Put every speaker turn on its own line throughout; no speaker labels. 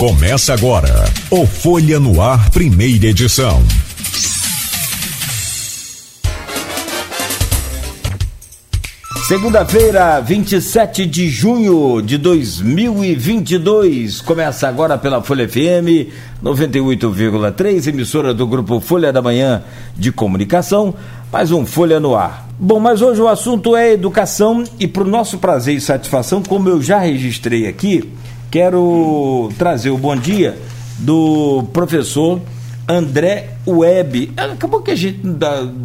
Começa agora o Folha no Ar, primeira edição.
Segunda-feira, 27 de junho de 2022. Começa agora pela Folha FM 98,3, emissora do grupo Folha da Manhã de Comunicação. Mais um Folha no Ar. Bom, mas hoje o assunto é educação e, para o nosso prazer e satisfação, como eu já registrei aqui, Quero trazer o bom dia do professor André Web. Acabou que a gente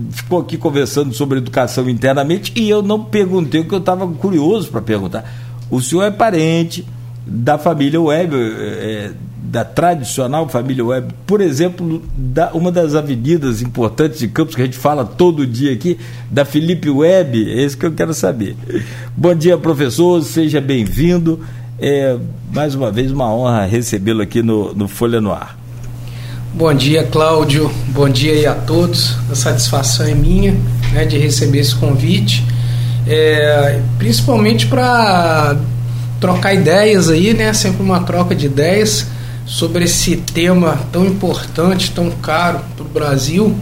ficou aqui conversando sobre educação internamente e eu não perguntei o que eu estava curioso para perguntar. O senhor é parente da família Web, é, da tradicional família Web, por exemplo, da, uma das avenidas importantes de Campos que a gente fala todo dia aqui, da Felipe Web, é isso que eu quero saber. Bom dia, professor, seja bem-vindo. É mais uma vez uma honra recebê-lo aqui no, no Folha no Ar.
Bom dia, Cláudio. Bom dia aí a todos. A satisfação é minha né, de receber esse convite, é, principalmente para trocar ideias aí, né? Sempre uma troca de ideias sobre esse tema tão importante, tão caro para o Brasil,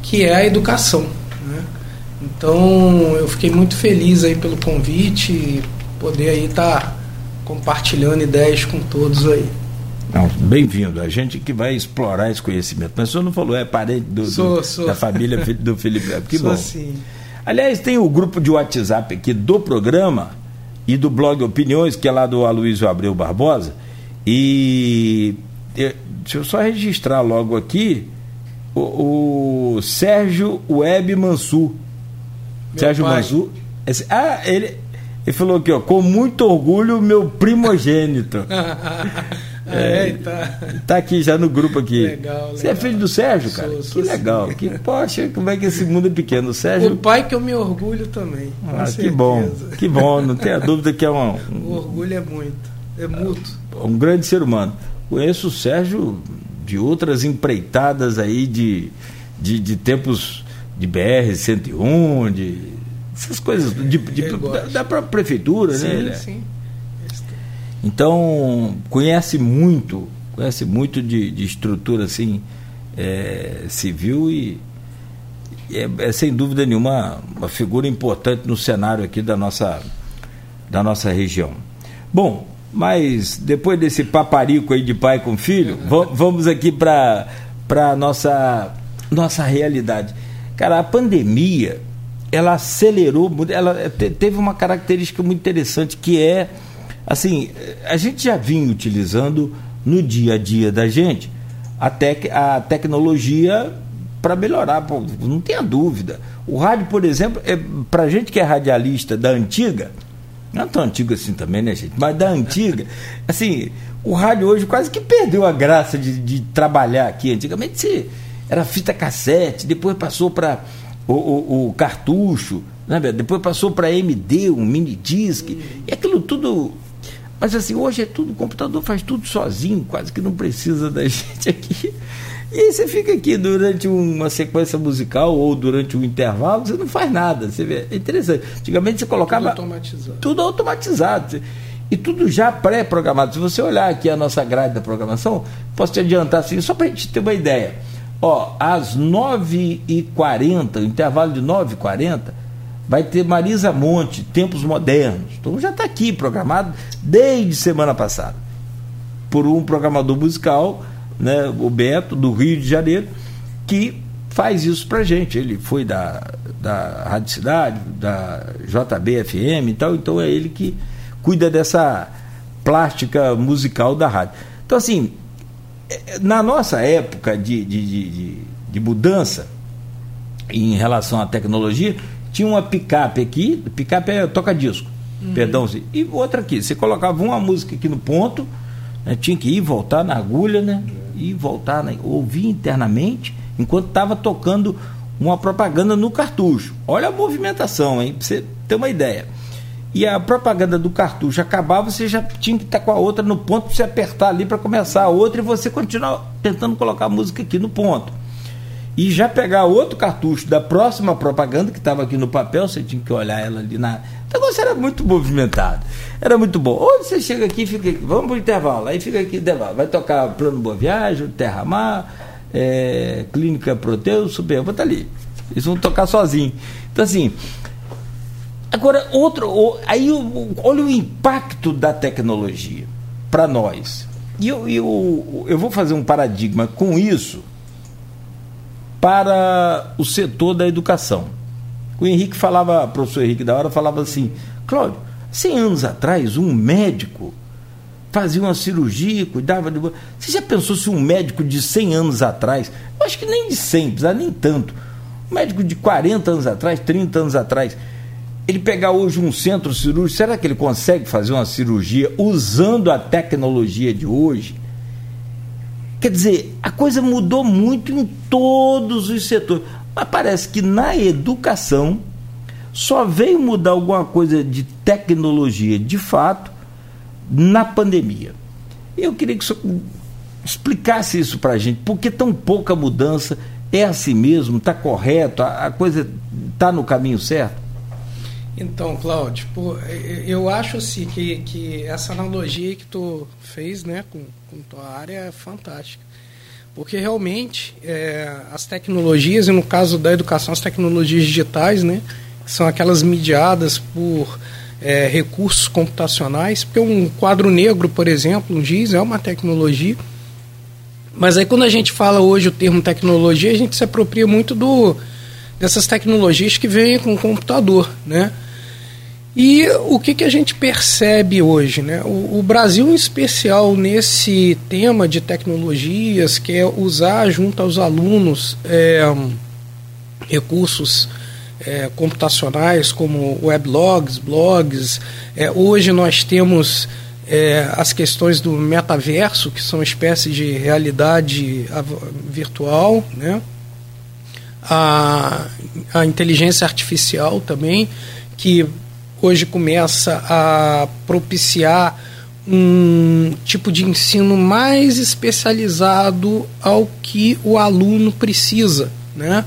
que é a educação. Né? Então, eu fiquei muito feliz aí pelo convite, poder aí estar tá compartilhando ideias com todos aí.
Bem-vindo, a gente que vai explorar esse conhecimento. Mas o senhor não falou, é parente do, sou, do, sou. da família do Felipe Que sou bom. Sim. Aliás, tem o grupo de WhatsApp aqui do programa e do blog Opiniões, que é lá do Aloysio Abreu Barbosa. E deixa eu só registrar logo aqui o, o Sérgio Web Mansur. Meu Sérgio pai. Mansur. Esse, ah, ele, ele falou aqui, ó, com muito orgulho, meu primogênito. é, tá. tá aqui já no grupo aqui. Legal, Você é filho do Sérgio, cara? Sou, sou que legal. Sim. Que, poxa, como é que esse mundo é pequeno? O Sérgio.
O pai que eu me orgulho também.
Ah, que bom. Que bom, não tenha dúvida que é um, um.
O orgulho é muito. É mútuo.
Um grande ser humano. Conheço o Sérgio de outras empreitadas aí de, de, de tempos de BR-101, de essas coisas de, de, da, da, própria prefeitura, sim, né? Sim. Então conhece muito, conhece muito de, de estrutura assim é, civil e, é, é, sem dúvida nenhuma uma figura importante no cenário aqui da nossa da nossa região. Bom, mas depois desse paparico aí de pai com filho, vamos aqui para para nossa nossa realidade. Cara, a pandemia ela acelerou, ela teve uma característica muito interessante que é assim, a gente já vinha utilizando no dia a dia da gente a, tec, a tecnologia para melhorar, não tenha dúvida. O rádio, por exemplo, é, para gente que é radialista da antiga, não é tão antigo assim também, né, gente? Mas da antiga, assim, o rádio hoje quase que perdeu a graça de, de trabalhar aqui. Antigamente era fita cassete, depois passou para o, o, o cartucho, né? depois passou para MD, um mini disc, e aquilo tudo. Mas assim, hoje é tudo, o computador faz tudo sozinho, quase que não precisa da gente aqui. E aí você fica aqui durante uma sequência musical ou durante um intervalo, você não faz nada. Você vê, é interessante. Antigamente você colocava. Tudo automatizado. Tudo automatizado. E tudo já pré-programado. Se você olhar aqui a nossa grade da programação, posso te adiantar assim, só para a gente ter uma ideia. Ó, às 9h40, intervalo de 9h40, vai ter Marisa Monte, Tempos Modernos. Então já está aqui programado desde semana passada. Por um programador musical, né, o Beto, do Rio de Janeiro, que faz isso pra gente. Ele foi da, da Rádio Cidade, da JBFM e tal, então é ele que cuida dessa plástica musical da rádio. Então, assim, na nossa época de, de, de, de, mudança em relação à tecnologia, tinha uma picape aqui, picape é toca-disco, uhum. perdão, e outra aqui. Você colocava uma música aqui no ponto, né, tinha que ir voltar na agulha, né? E voltar, né, ouvir internamente, enquanto estava tocando uma propaganda no cartucho. Olha a movimentação, hein? Pra você ter uma ideia e a propaganda do cartucho acabava, você já tinha que estar com a outra no ponto para você apertar ali para começar a outra e você continuar tentando colocar a música aqui no ponto. e já pegar outro cartucho da próxima propaganda que estava aqui no papel, você tinha que olhar ela ali na. O negócio era muito movimentado. Era muito bom. Ou você chega aqui e fica aqui, vamos para o intervalo, aí fica aqui intervalo. Vai tocar Plano Boa Viagem, Terra Mar, é, Clínica Proteus, Super, vou estar ali. Eles vão tocar sozinho. Então assim. Agora, outro. Aí olha o impacto da tecnologia para nós. E eu, eu, eu vou fazer um paradigma com isso para o setor da educação. O Henrique falava, o professor Henrique da hora falava assim, Cláudio, 100 anos atrás, um médico fazia uma cirurgia, cuidava de. Você já pensou se um médico de 100 anos atrás, eu acho que nem de 100, precisa nem tanto, um médico de 40 anos atrás, 30 anos atrás, ele pegar hoje um centro cirúrgico, será que ele consegue fazer uma cirurgia usando a tecnologia de hoje? Quer dizer, a coisa mudou muito em todos os setores. Mas parece que na educação só veio mudar alguma coisa de tecnologia de fato na pandemia. Eu queria que o senhor explicasse isso para a gente. Por que tão pouca mudança? É assim mesmo? Está correto? A, a coisa está no caminho certo?
Então, Cláudio, eu acho assim que, que essa analogia que tu fez né, com, com tua área é fantástica. Porque realmente é, as tecnologias, e no caso da educação, as tecnologias digitais, né, são aquelas mediadas por é, recursos computacionais, porque um quadro negro, por exemplo, um GIS, é uma tecnologia. Mas aí quando a gente fala hoje o termo tecnologia, a gente se apropria muito do, dessas tecnologias que vêm com o computador, né? E o que, que a gente percebe hoje? Né? O, o, Brasil, em especial nesse tema de tecnologias, que é usar junto aos alunos é, recursos é, computacionais como weblogs, blogs. É, hoje nós temos as questões do metaverso, que são espécies de realidade virtual, né? A, a inteligência artificial também, que hoje começa a propiciar um tipo de ensino mais especializado ao que o aluno precisa, né?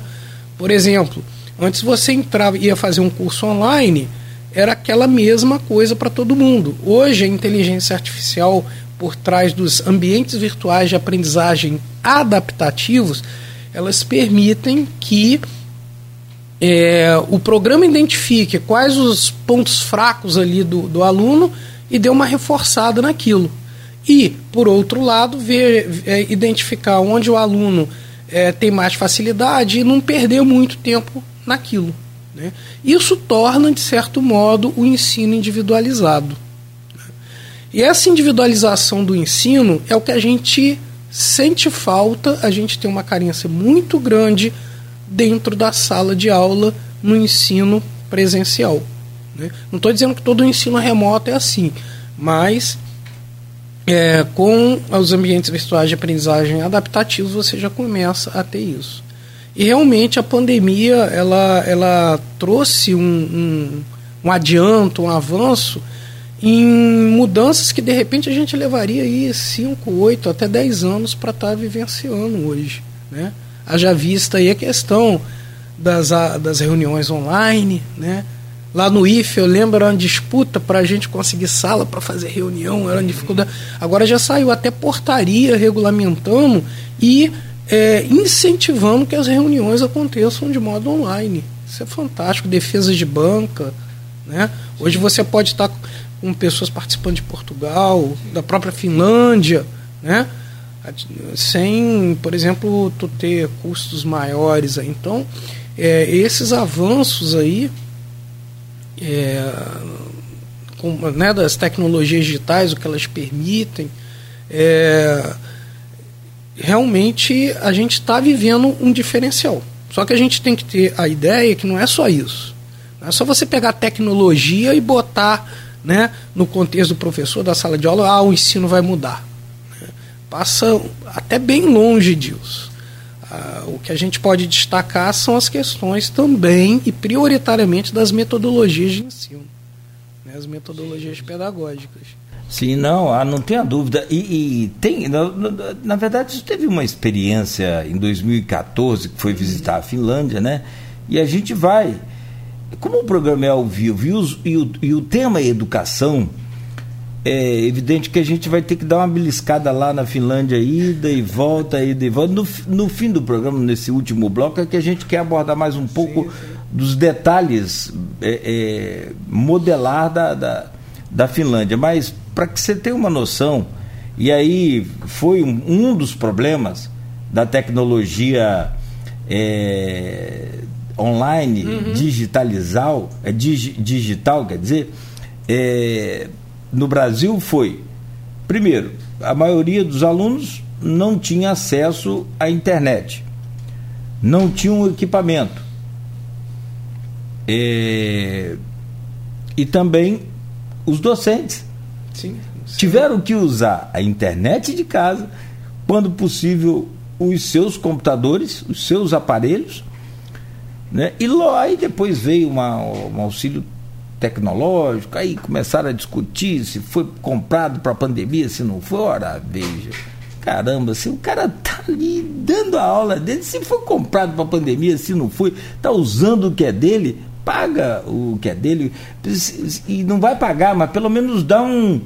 Por exemplo, antes você entrava ia fazer um curso online, era aquela mesma coisa para todo mundo. Hoje a inteligência artificial por trás dos ambientes virtuais de aprendizagem adaptativos, elas permitem que é, o programa identifique quais os pontos fracos ali do, do aluno e dê uma reforçada naquilo. E, por outro lado, ver, é, identificar onde o aluno é, tem mais facilidade e não perder muito tempo naquilo. Né? Isso torna, de certo modo, o ensino individualizado. E essa individualização do ensino é o que a gente sente falta, a gente tem uma carência muito grande dentro da sala de aula no ensino presencial. Né? Não estou dizendo que todo o ensino remoto é assim, mas é, com os ambientes virtuais de aprendizagem adaptativos você já começa a ter isso. E realmente a pandemia ela, ela trouxe um, um, um adianto, um avanço em mudanças que de repente a gente levaria aí 5, 8, até 10 anos para estar tá vivenciando hoje. Né? Haja vista aí a questão das, das reuniões online, né? Lá no IFE, eu lembro, era uma disputa para a gente conseguir sala para fazer reunião, era uma dificuldade. Agora já saiu até portaria regulamentando e é, incentivando que as reuniões aconteçam de modo online. Isso é fantástico. Defesa de banca. Né? Hoje você pode estar com pessoas participando de Portugal, da própria Finlândia. Né? sem, por exemplo, tu ter custos maiores. Então, é, esses avanços aí é, com, né, das tecnologias digitais, o que elas permitem, é, realmente a gente está vivendo um diferencial. Só que a gente tem que ter a ideia que não é só isso. Não é só você pegar tecnologia e botar né, no contexto do professor da sala de aula, ah, o ensino vai mudar passa até bem longe disso. Ah, o que a gente pode destacar são as questões também e prioritariamente das metodologias de ensino, né, as metodologias pedagógicas.
Sim, não, ah, não tenha dúvida. E, e tem, na, na, verdade, você teve uma experiência em 2014 que foi visitar a Finlândia, né? E a gente vai. Como o programa é ao vivo e, os, e, o, e o tema é educação, é evidente que a gente vai ter que dar uma beliscada lá na Finlândia, ida e volta, ida e volta. No, no fim do programa, nesse último bloco, é que a gente quer abordar mais um pouco sim, sim. dos detalhes é, é, modelar da, da, da Finlândia. Mas para que você tenha uma noção, e aí foi um, um dos problemas da tecnologia é, online, uhum. digitalizal, é, dig, digital, quer dizer, é, no Brasil foi, primeiro, a maioria dos alunos não tinha acesso à internet, não tinha um equipamento. É, e também os docentes Sim, tiveram que usar a internet de casa, quando possível, os seus computadores, os seus aparelhos, né? e lá aí depois veio uma, um auxílio tecnológico, aí começaram a discutir se foi comprado para a pandemia, se não foi, ora, veja. Caramba, se o cara tá ali dando a aula dele, se foi comprado para a pandemia, se não foi, tá usando o que é dele, paga o que é dele e não vai pagar, mas pelo menos dá um.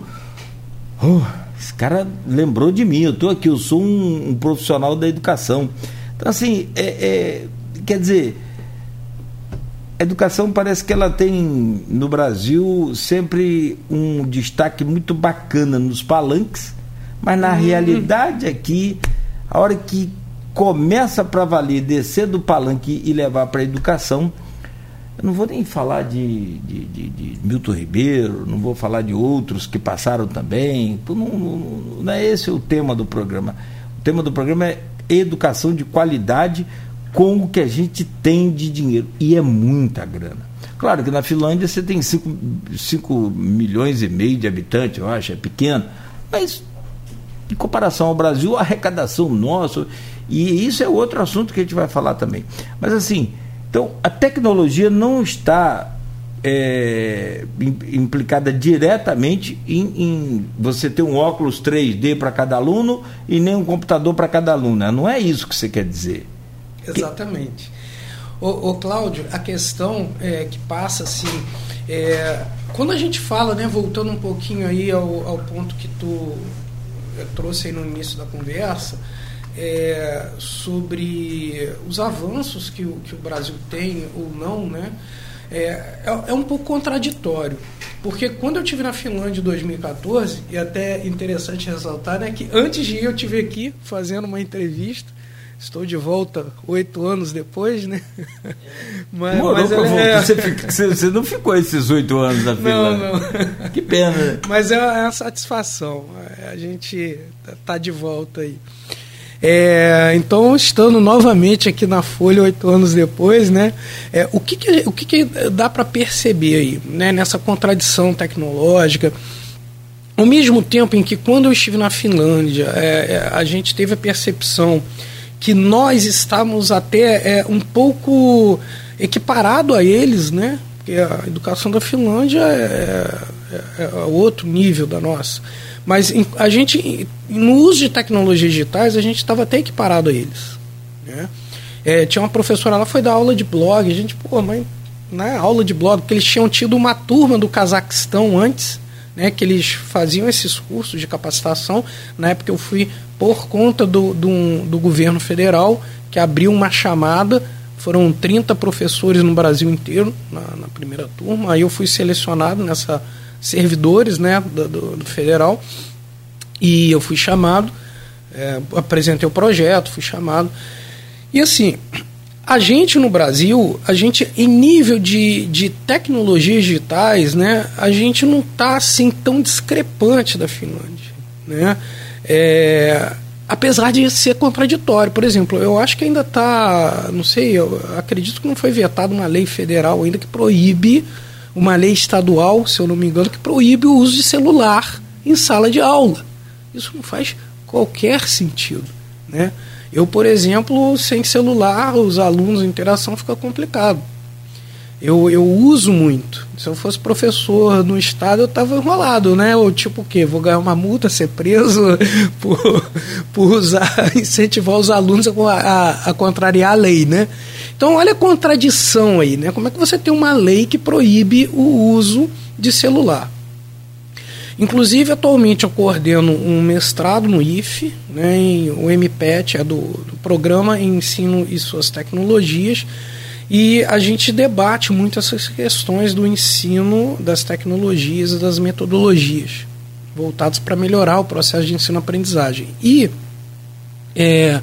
Oh, esse cara lembrou de mim, eu estou aqui, eu sou um, um, profissional da educação. Então, assim, é, é, quer dizer, a educação parece que ela tem no Brasil sempre um destaque muito bacana nos palanques, mas na uhum. realidade aqui, a hora que começa para valer descer do palanque e levar para a educação, eu não vou nem falar de, de, de, de, Milton Ribeiro, não vou falar de outros que passaram também. Não, não, não é esse o tema do programa. O tema do programa é educação de qualidade com o que a gente tem de dinheiro. E é muita grana. Claro que na Finlândia você tem 5 milhões e meio de habitantes, eu acho, é pequeno. Mas em comparação ao Brasil, a arrecadação nossa, e isso é outro assunto que a gente vai falar também. Mas assim, então, a tecnologia não está é, implicada diretamente em, em, você ter um óculos 3D para cada aluno e nem um computador para cada aluno. Não é isso que você quer dizer.
Exatamente. O, Cláudio, a questão é, que passa assim, é, quando a gente fala, né, voltando um pouquinho aí ao, ao ponto que tu é, trouxe aí no início da conversa, é, sobre os avanços que o, que o Brasil tem ou não, né? É, é, é, um pouco contraditório. Porque quando eu tive na Finlândia em 2014, e até interessante ressaltar, né, que antes de ir eu tive aqui fazendo uma entrevista. Estou de volta oito anos depois, né?
Mas, mas é, você, fica, você, não ficou esses oito anos na Finlândia. Não, não. Que pena. Né?
Mas é uma satisfação. A gente tá de volta aí. É, então, estando novamente aqui na Folha oito anos depois, né, é, o, que, que, o que, que dá para perceber aí, né, nessa contradição tecnológica? Ao mesmo tempo em que, quando eu estive na Finlândia, é, é a gente teve a percepção que nós estávamos até é, um pouco equiparado a eles, né? Porque a educação da Finlândia é, é, é outro nível da nossa. Mas a gente, no uso de tecnologias digitais, a gente estava até equiparado a eles. Né? É, tinha uma professora lá, foi dar aula de blog, a gente, pô, mas na né, aula de blog, porque eles tinham tido uma turma do Cazaquistão antes, né, que eles faziam esses cursos de capacitação. Na época eu fui por conta do, do, do governo federal, que abriu uma chamada foram 30 professores no Brasil inteiro na, na, primeira turma. Aí eu fui selecionado nessa servidores né, do, do, do federal e eu fui chamado, é, apresentei o projeto, fui chamado. E assim, a gente no Brasil, a gente em nível de, de tecnologias digitais, né, a gente não está assim tão discrepante da Finlândia, né? É, apesar de ser contraditório, por exemplo, eu acho que ainda está, não sei, eu acredito que não foi vetada uma lei federal ainda que proíbe uma lei estadual, se eu não me engano, que proíbe o uso de celular em sala de aula. Isso não faz qualquer sentido. Né? Eu, por exemplo, sem celular, os alunos, a interação fica complicado. Eu, eu uso muito. Se eu fosse professor no estado, eu estava enrolado, né? Ou tipo o quê? Vou ganhar uma multa, ser preso por, por usar, incentivar os alunos a, a, a contrariar a lei, né? Então olha a contradição aí, né? Como é que você tem uma lei que proíbe o uso de celular? Inclusive, atualmente eu coordeno um mestrado no IFE, né, em, o MPET é do, do Programa Ensino e Suas Tecnologias, e a gente debate muito essas questões do ensino, das tecnologias e das metodologias, voltadas para melhorar o processo de ensino-aprendizagem. E é,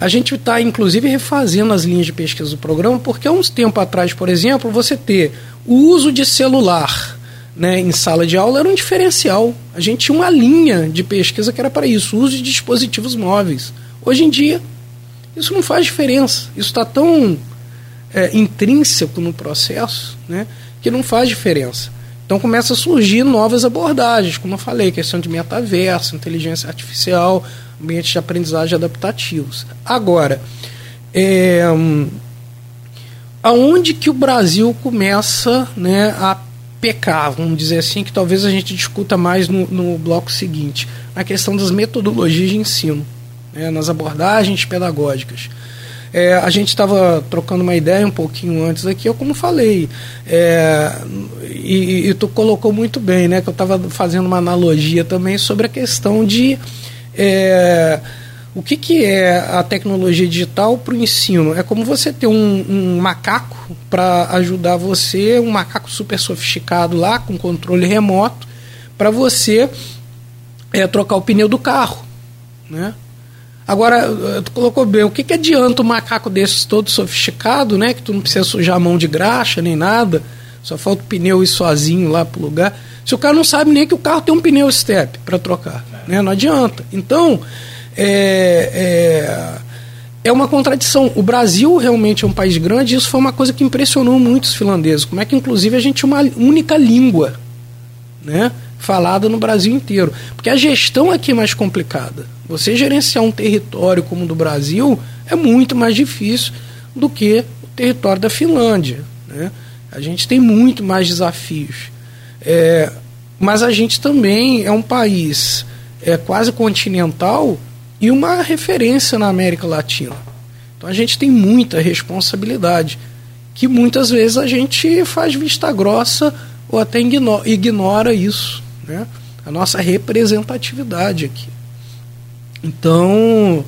a gente está, inclusive, refazendo as linhas de pesquisa do programa, porque há uns tempos atrás, por exemplo, você ter o uso de celular né, em sala de aula era um diferencial. A gente tinha uma linha de pesquisa que era para isso, uso de dispositivos móveis. Hoje em dia, isso não faz diferença. Isso está tão é, intrínseco no processo, né, que não faz diferença. Então começa a surgir novas abordagens, como eu falei, questão de metaverso, inteligência artificial, ambientes de aprendizagem adaptativos. Agora, é, aonde que o Brasil começa né, a pecar, vamos dizer assim, que talvez a gente discuta mais no, no bloco seguinte, na questão das metodologias de ensino, né, nas abordagens pedagógicas. É, a gente estava trocando uma ideia um pouquinho antes aqui, eu como falei, é, e, e, tu colocou muito bem, né? Que eu estava fazendo uma analogia também sobre a questão de é, o que, que é a tecnologia digital para o ensino? É como você ter um, um macaco para ajudar você, um macaco super sofisticado lá, com controle remoto, para você é, trocar o pneu do carro. Né? Agora, eh, tu colocou bem, o que, que adianta um macaco desses todo sofisticado, né? Que tu não precisa sujar a mão de graxa nem nada, só falta o pneu ir sozinho lá pro lugar. Se o cara não sabe nem que o carro tem um pneu step para trocar, né? Não adianta. Então, é, é, é uma contradição. O Brasil realmente é um país grande e isso foi uma coisa que impressionou muito os finlandeses. Como é que, inclusive, a gente tinha uma única língua, né? falada no Brasil inteiro. Porque a gestão aqui é mais complicada. Você gerenciar um território como o do Brasil é muito mais difícil do que o território da Finlândia. Né? A gente tem muito mais desafios. É, mas a gente também é um país é, quase continental e uma referência na América Latina. Então a gente tem muita responsabilidade, que muitas vezes a gente faz vista grossa ou até ignora, isso né? a nossa representatividade aqui. Então,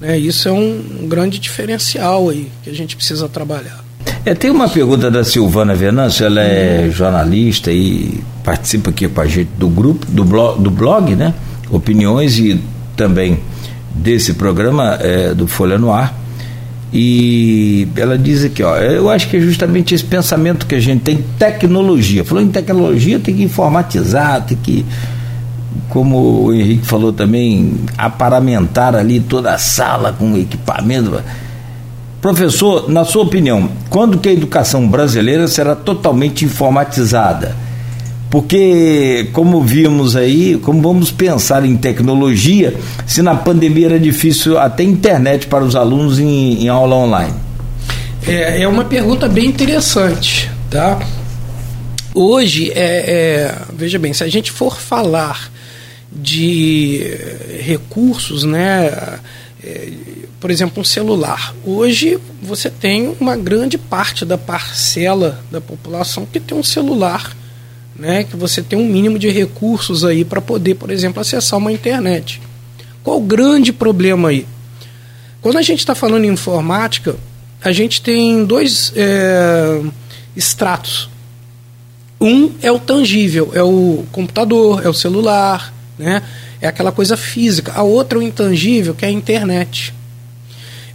né, isso é um, um, grande diferencial aí que a gente precisa trabalhar.
É, tem uma pergunta da Silvana Venâncio, ela é jornalista e participa aqui com a gente do grupo, do blog, do blog né? Opiniões e também desse programa é, do Folha no Ar. E ela diz aqui, ó, eu acho que é justamente esse pensamento que a gente tem, tecnologia. Falou em tecnologia, tem que informatizar, tem que, como o Henrique falou também, aparamentar ali toda a sala com equipamento. Professor, na sua opinião, quando que a educação brasileira será totalmente informatizada? Porque, como vimos aí, como vamos pensar em tecnologia, se na pandemia era difícil até internet para os alunos em, em aula online?
É, é uma pergunta bem interessante, tá? Hoje, é, é, veja bem, se a gente for falar de recursos, né? É, por exemplo, um celular. Hoje você tem uma grande parte da parcela da população que tem um celular né, que você tem um mínimo de recursos aí para poder, por exemplo, acessar uma internet. Qual o grande problema aí? Quando a gente está falando em informática, a gente tem dois é, estratos. Um é o tangível, é o computador, é o celular, né? é aquela coisa física. A outra é o intangível, que é a internet.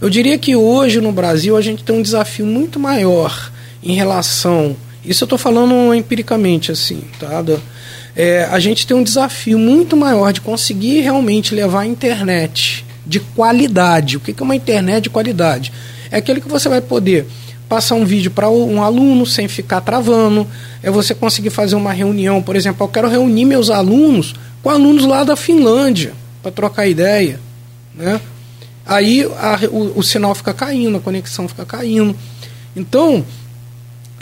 Eu diria que hoje no Brasil a gente tem um desafio muito maior em relação isso eu estou falando empiricamente, assim, tá? É, a gente tem um desafio muito maior de conseguir realmente levar a internet de qualidade. O que é uma internet de qualidade? É aquele que você vai poder passar um vídeo para um aluno sem ficar travando, é você conseguir fazer uma reunião, por exemplo, eu quero reunir meus alunos com alunos lá da Finlândia para trocar ideia, né? Aí a, o, o sinal fica caindo, a conexão fica caindo. Então,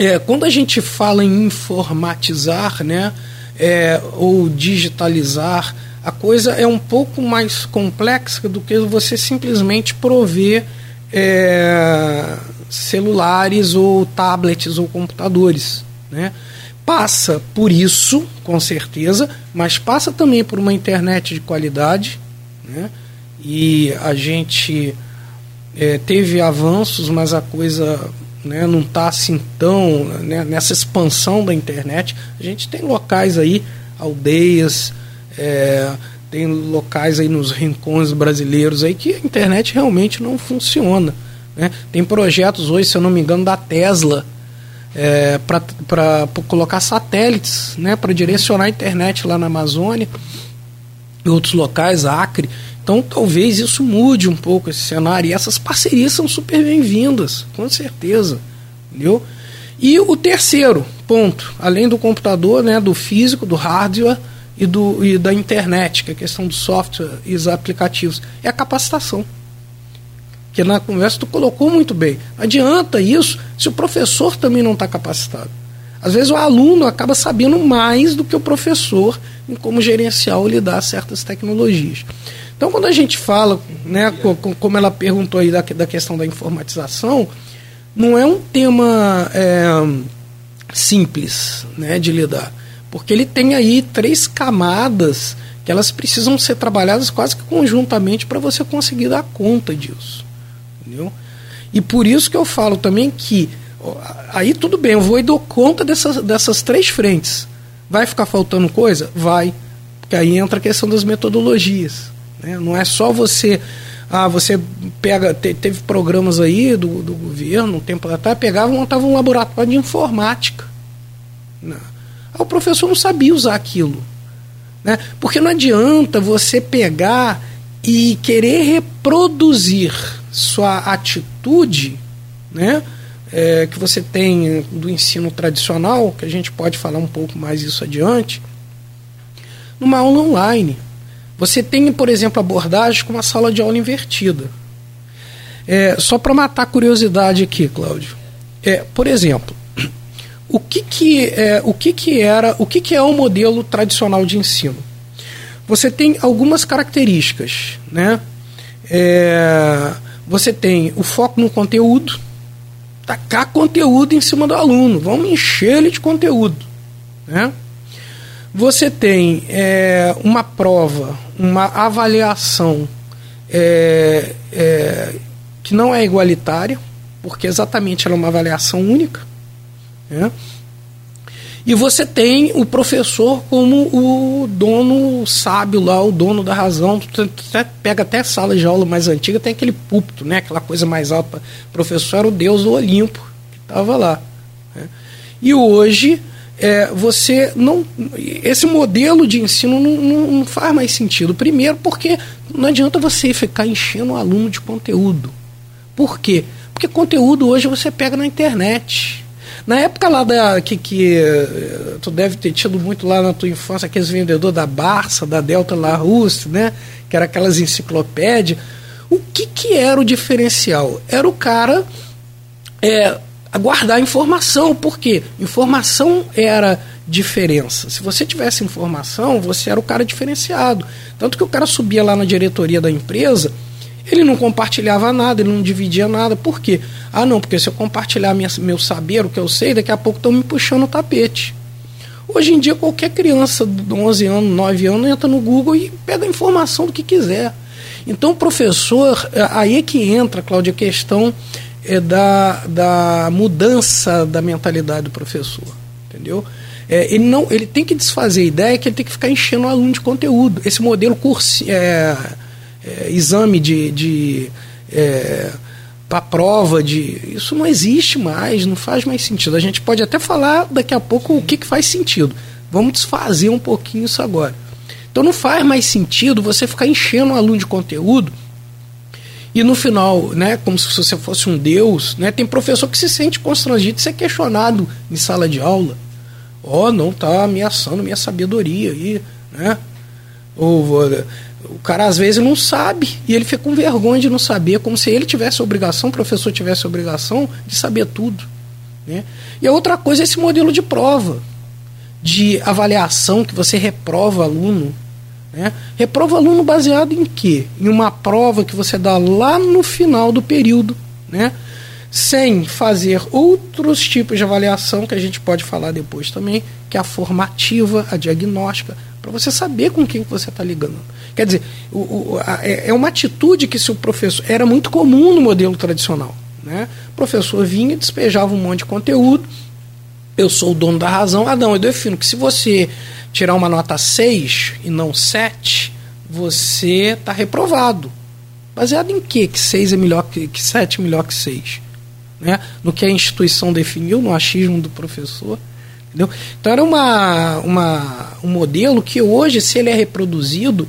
é, quando a gente fala em informatizar, né, é, ou digitalizar, a coisa é um pouco mais complexa do que você simplesmente prover é, celulares ou tablets ou computadores, né? Passa por isso, com certeza, mas passa também por uma internet de qualidade, né? E a gente é, teve avanços, mas a coisa né, não está assim tão né, nessa expansão da internet. A gente tem locais aí, aldeias, é, tem locais aí nos rincões brasileiros aí que a internet realmente não funciona. Né? Tem projetos hoje, se eu não me engano, da Tesla é, para colocar satélites né, para direcionar a internet lá na Amazônia e outros locais, Acre. Então talvez isso mude um pouco esse cenário. E essas parcerias são super bem-vindas, com certeza. Entendeu? E o terceiro ponto, além do computador, né, do físico, do hardware e, do, e da internet, que é a questão do software e os aplicativos, é a capacitação. Que na conversa tu colocou muito bem. Adianta isso se o professor também não está capacitado. Às vezes o aluno acaba sabendo mais do que o professor em como gerenciar ou lidar certas tecnologias. Então, quando a gente fala, né, como ela perguntou aí da, da questão da informatização, não é um tema é, simples né, de lidar, porque ele tem aí três camadas que elas precisam ser trabalhadas quase que conjuntamente para você conseguir dar conta disso. Entendeu? E por isso que eu falo também que aí tudo bem, eu vou e dou conta dessas, dessas três frentes. Vai ficar faltando coisa? Vai. Porque aí entra a questão das metodologias. Né? Não é só você. Ah, você pega. Te, teve programas aí do, do governo, um tempo atrás, pegava e montava um laboratório de informática. Não. Aí o professor não sabia usar aquilo. Né? Porque não adianta você pegar e querer reproduzir sua atitude, né? É, que você tem do ensino tradicional, que a gente pode falar um pouco mais isso adiante, numa aula online. Você tem, por exemplo, abordagens com uma sala de aula invertida. É, só para matar a curiosidade aqui, Cláudio. É, por exemplo, o que, que, é, o que, que era, o que, que é o modelo tradicional de ensino? Você tem algumas características, né? É, você tem o foco no conteúdo, tacar conteúdo em cima do aluno, vamos encher ele de conteúdo, né? Você tem é, uma prova, uma avaliação é, é, que não é igualitária, porque exatamente ela é uma avaliação única. Né? E você tem o professor como o dono sábio lá, o dono da razão. Pega até sala de aula mais antiga, tem aquele púlpito, né? aquela coisa mais alta. O professor era o deus do Olimpo, que estava lá. Né? E hoje é, você não. Esse modelo de ensino não, não, não, faz mais sentido. Primeiro, porque não adianta você ficar enchendo o aluno de conteúdo. Por quê? Porque conteúdo hoje você pega na internet. Na época lá da. que, que eh, tu deve ter tido muito lá na tua infância, aqueles vendedores da Barça, da Delta Larousse, né? Que era aquelas enciclopédias. O que, que era o diferencial? Era o cara. É, guardar informação, porque informação era diferença. Se você tivesse informação, você era o cara diferenciado. Tanto que o cara subia lá na diretoria da empresa, ele não compartilhava nada, ele não dividia nada. Por quê? Ah, não, porque se eu compartilhar minha, meu saber, o que eu sei, daqui a pouco estão me puxando o tapete. Hoje em dia, qualquer criança de 11 anos, 9 anos, entra no Google e pega a informação do que quiser. Então, professor, aí é que entra, Cláudia, a questão é da, da mudança da mentalidade do professor, entendeu? É, ele não, ele tem que desfazer a ideia que ele tem que ficar enchendo o aluno de conteúdo. Esse modelo curso, é, é, exame de, de é, para prova de isso não existe mais, não faz mais sentido. A gente pode até falar daqui a pouco o que, que faz sentido. Vamos desfazer um pouquinho isso agora. Então não faz mais sentido você ficar enchendo o aluno de conteúdo e no final, né, como se você fosse um deus, né, tem professor que se sente constrangido de ser questionado em sala de aula. Ó, oh, não tá ameaçando minha sabedoria aí, né? Ou, o cara às vezes não sabe e ele fica com vergonha de não saber, como se ele tivesse obrigação, o professor tivesse obrigação de saber tudo. Né? E a outra coisa é esse modelo de prova, de avaliação que você reprova aluno. Né? Reprova aluno baseado em quê? Em uma prova que você dá lá no final do período, né? sem fazer outros tipos de avaliação que a gente pode falar depois também, que é a formativa, a diagnóstica, para você saber com quem que você está ligando. Quer dizer, o, o, a, é, é uma atitude que se o professor. Era muito comum no modelo tradicional. Né? O professor vinha, despejava um monte de conteúdo. Eu sou o dono da razão. Ah, não, eu defino que se você tirar uma nota 6 e não 7, você está reprovado. Baseado em quê? Que 6 é melhor que, que 7 é melhor que 6? Né? No que a instituição definiu, no achismo do professor. Entendeu? Então era uma, uma, um modelo que hoje, se ele é reproduzido,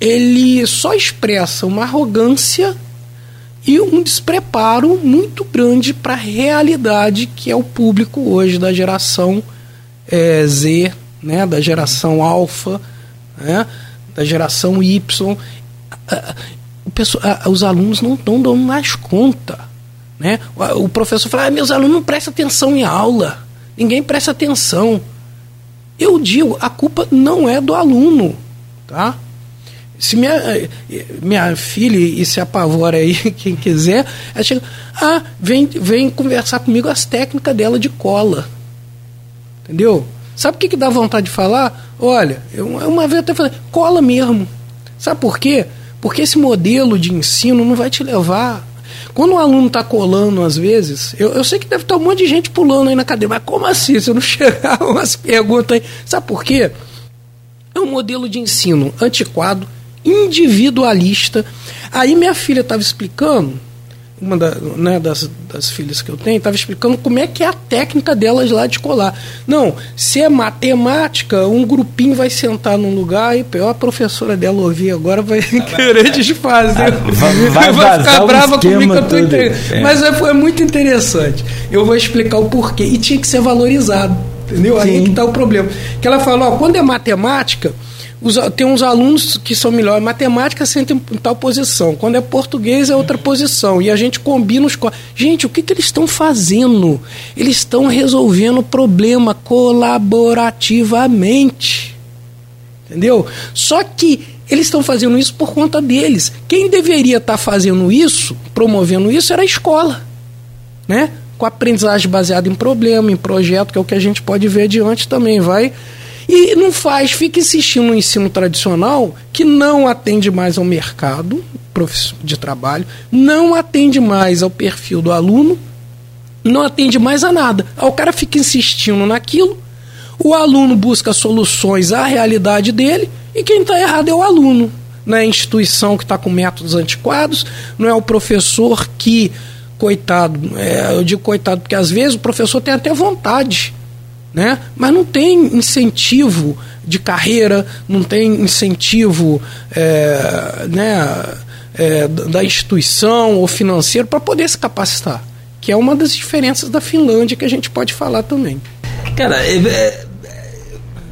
ele só expressa uma arrogância e um despreparo muito grande para a realidade que é o público hoje da geração é, Z, né, da geração alfa, né, da geração Y. Os alunos não estão dando mais conta. Né? O professor fala: ah, meus alunos não prestam atenção em aula, ninguém presta atenção. Eu digo: a culpa não é do aluno. Tá? Se minha, minha filha, e se apavora aí, quem quiser, ela chega, ah, vem, vem conversar comigo as técnicas dela de cola. Entendeu? Sabe o que, que dá vontade de falar? Olha, eu, uma vez até falei, cola mesmo. Sabe por quê? Porque esse modelo de ensino não vai te levar. Quando o aluno está colando, às vezes, eu, eu sei que deve estar um monte de gente pulando aí na cadeira, mas como assim? Se eu não chegar umas perguntas aí. Sabe por quê? É um modelo de ensino antiquado, individualista. Aí minha filha estava explicando, uma da, né, das, das filhas que eu tenho, estava explicando como é que é a técnica delas lá de colar. Não, se é matemática, um grupinho vai sentar num lugar e a professora dela ouvir agora vai querer desfazer.
Vai, vai,
vai ficar brava comigo que eu tô
É.
Mas é, foi muito interessante. Eu vou explicar o porquê. E tinha que ser valorizado. Entendeu? Aí que está o problema. Que ela falou, ó, quando é matemática, os, tem uns alunos que são melhores. Matemática senta em tal posição. Quando é português é outra posição. E a gente combina os. Gente, o que, que eles estão fazendo? Eles estão resolvendo o problema colaborativamente. Entendeu? Só que eles estão fazendo isso por conta deles. Quem deveria estar tá fazendo isso, promovendo isso, era a escola. Né? Com aprendizagem baseada em problema, em projeto, que é o que a gente pode ver adiante também. Vai e não faz, fica insistindo no ensino tradicional que não atende mais ao mercado de trabalho, não atende mais ao perfil do aluno, não atende mais a nada. O cara fica insistindo naquilo, o aluno busca soluções à realidade dele e quem está errado é o aluno. Não é a instituição que está com métodos antiquados, não é o professor que, coitado, é, eu digo coitado porque às vezes o professor tem até vontade né? mas não tem incentivo de carreira, não tem incentivo é, né, é, da instituição ou financeiro para poder se capacitar, que é uma das diferenças da Finlândia que a gente pode falar também.
Cara, é, é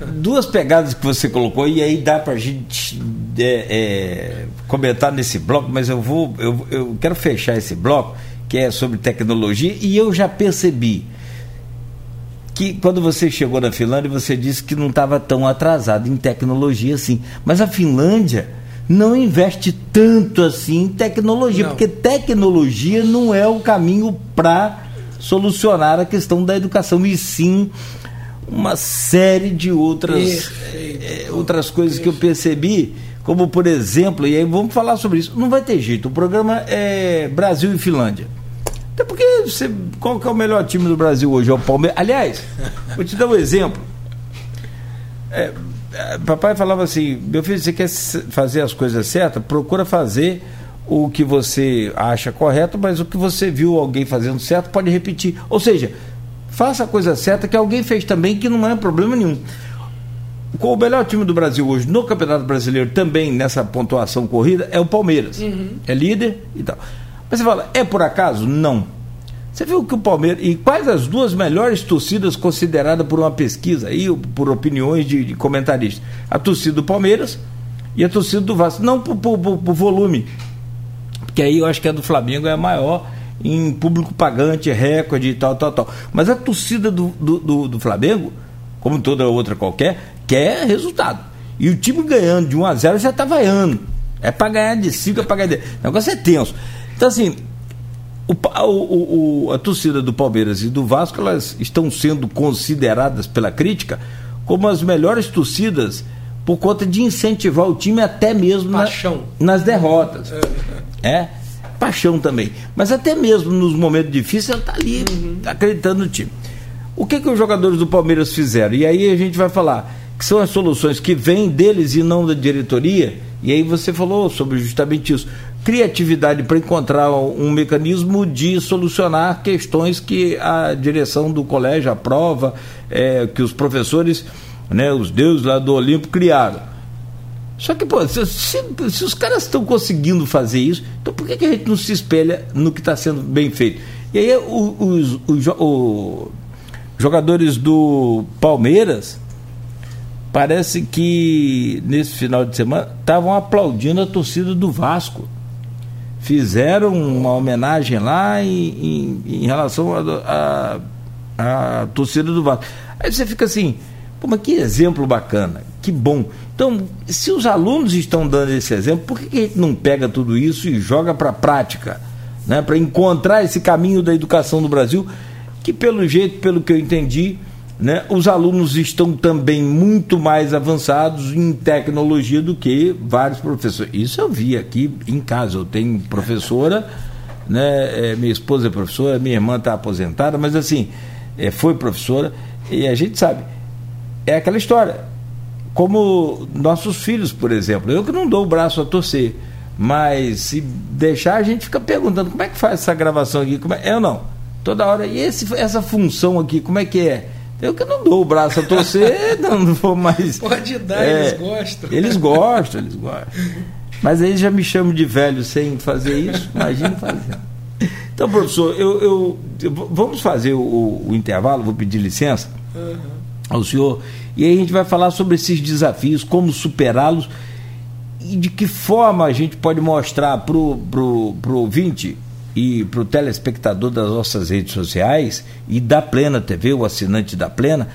duas pegadas que você colocou e aí dá para a gente é, é, comentar nesse bloco, mas eu vou, eu, eu quero fechar esse bloco que é sobre tecnologia e eu já percebi que quando você chegou na Finlândia, você disse que não estava tão atrasado em tecnologia assim. Mas a Finlândia não investe tanto assim em tecnologia, não. porque tecnologia não é o caminho para solucionar a questão da educação, e sim uma série de outras, é, outras coisas que eu percebi, como por exemplo, e aí vamos falar sobre isso. Não vai ter jeito, o programa é Brasil e Finlândia. Até porque você, qual que é o melhor time do Brasil hoje? É o Palmeiras. Aliás, vou te dar um exemplo. É, é, papai falava assim: meu filho, você quer fazer as coisas certas? Procura fazer o que você acha correto, mas o que você viu alguém fazendo certo pode repetir. Ou seja, faça a coisa certa que alguém fez também, que não é problema nenhum. Qual o melhor time do Brasil hoje no Campeonato Brasileiro, também nessa pontuação corrida, é o Palmeiras. Uhum. É líder e tal. Mas você fala, é por acaso? Não. Você viu que o Palmeiras. E quais as duas melhores torcidas consideradas por uma pesquisa aí, por opiniões de, de comentaristas? A torcida do Palmeiras e a torcida do Vasco. Não por, por, por, volume. Porque aí eu acho que a do Flamengo é a maior em público pagante, recorde e tal, tal, tal. Mas a torcida do, do, do, do Flamengo, como toda outra qualquer, quer resultado. E o time ganhando de 1 a 0 já está vaiando. É para ganhar de 5, é para ganhar de. O negócio é tenso. Então, assim, o, o, o, a torcida do Palmeiras e do Vasco elas estão sendo consideradas pela crítica como as melhores torcidas por conta de incentivar o time até mesmo na, nas derrotas. É. é. paixão também. Mas até mesmo nos momentos difíceis ela está ali uhum. acreditando no time. O que, que os jogadores do Palmeiras fizeram? E aí a gente vai falar que são as soluções que vêm deles e não da diretoria. E aí você falou sobre justamente isso. Criatividade para encontrar um mecanismo de solucionar questões que a direção do colégio aprova, é, que os professores, né, os deuses lá do Olimpo criaram. Só que, pô, se, se, se os caras estão conseguindo fazer isso, então por que, que, a gente não se espelha no que está sendo bem feito? E aí os, os, os jogadores do Palmeiras parece que nesse final de semana estavam aplaudindo a torcida do Vasco. Fizeram uma homenagem lá em, em, em relação à torcida do Vasco. Aí você fica assim, pô, mas que exemplo bacana, que bom. Então, se os alunos estão dando esse exemplo, por que, que a gente não pega tudo isso e joga para a prática? Né, para encontrar esse caminho da educação no Brasil, que pelo jeito, pelo que eu entendi, né? Os alunos estão também muito mais avançados em tecnologia do que vários professores. Isso eu vi aqui em casa. Eu tenho professora, né? É, minha esposa é professora, minha irmã está aposentada, mas assim, é, foi professora, e a gente sabe, é aquela história. Como nossos filhos, por exemplo, eu que não dou o braço a torcer, mas se deixar, a gente fica perguntando como é que faz essa gravação aqui, como é, eu não. Toda hora, e esse, essa função aqui, como é que é? Eu que não dou o braço a torcer, não, vou mais.
Pode dar, é, eles gostam.
Eles gostam, eles gostam. Mas aí já me chamam de velho sem fazer isso, imagina fazer. Então, professor, eu, eu, eu vamos fazer o, o, intervalo, vou pedir licença uhum. ao senhor, e aí a gente vai falar sobre esses desafios, como superá-los e de que forma a gente pode mostrar para o ouvinte e para o telespectador das nossas redes sociais e da Plena TV, o assinante da Plena,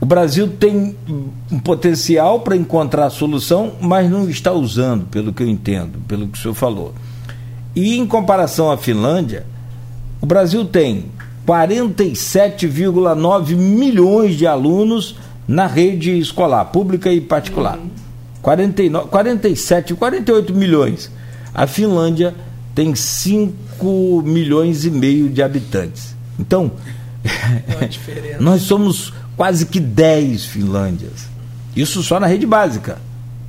o Brasil tem um potencial para encontrar a solução, mas não está usando, pelo que eu entendo, pelo que o senhor falou. E em comparação à Finlândia, o Brasil tem 47,9 milhões de alunos na rede escolar, pública e particular. Uhum. 49, 47, 48 milhões. A Finlândia tem 5 milhões e meio de habitantes. Então, nós somos quase que 10 Finlândias. Isso só na rede básica,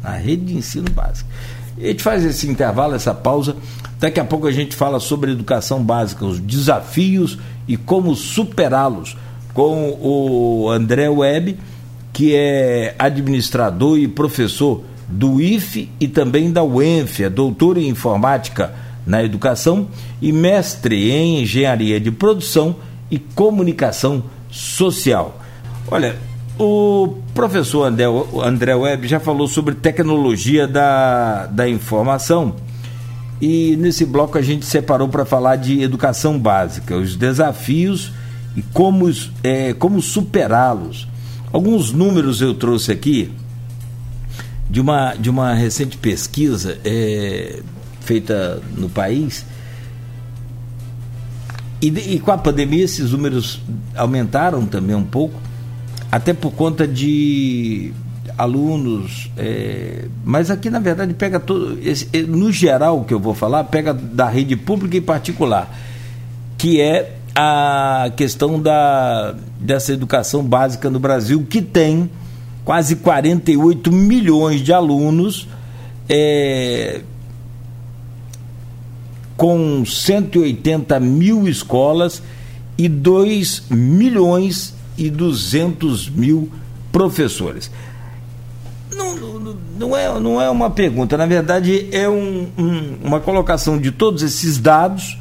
na rede de ensino básico. a gente faz esse intervalo, essa pausa. Daqui a pouco a gente fala sobre educação básica, os desafios e como superá-los, com o André Webb, que é administrador e professor do IFE e também da UENF, é doutor em informática na educação e mestre em engenharia de produção e comunicação social. Olha, o professor André, André Webb já falou sobre tecnologia da, da informação e nesse bloco a gente separou para falar de educação básica, os desafios e como, é, como superá-los. Alguns números eu trouxe aqui de uma, de uma recente pesquisa é, feita no país. E, e, com a pandemia esses números aumentaram também um pouco, até por conta de alunos, é, mas aqui na verdade pega todo, esse, no geral que eu vou falar, pega da rede pública e particular, que é a questão da, dessa educação básica no Brasil, que tem quase 48 milhões de alunos é, com 180 mil escolas e 2 milhões e 200 mil professores. Não, não, é, não é uma pergunta, na verdade é um, um, uma colocação de todos esses dados,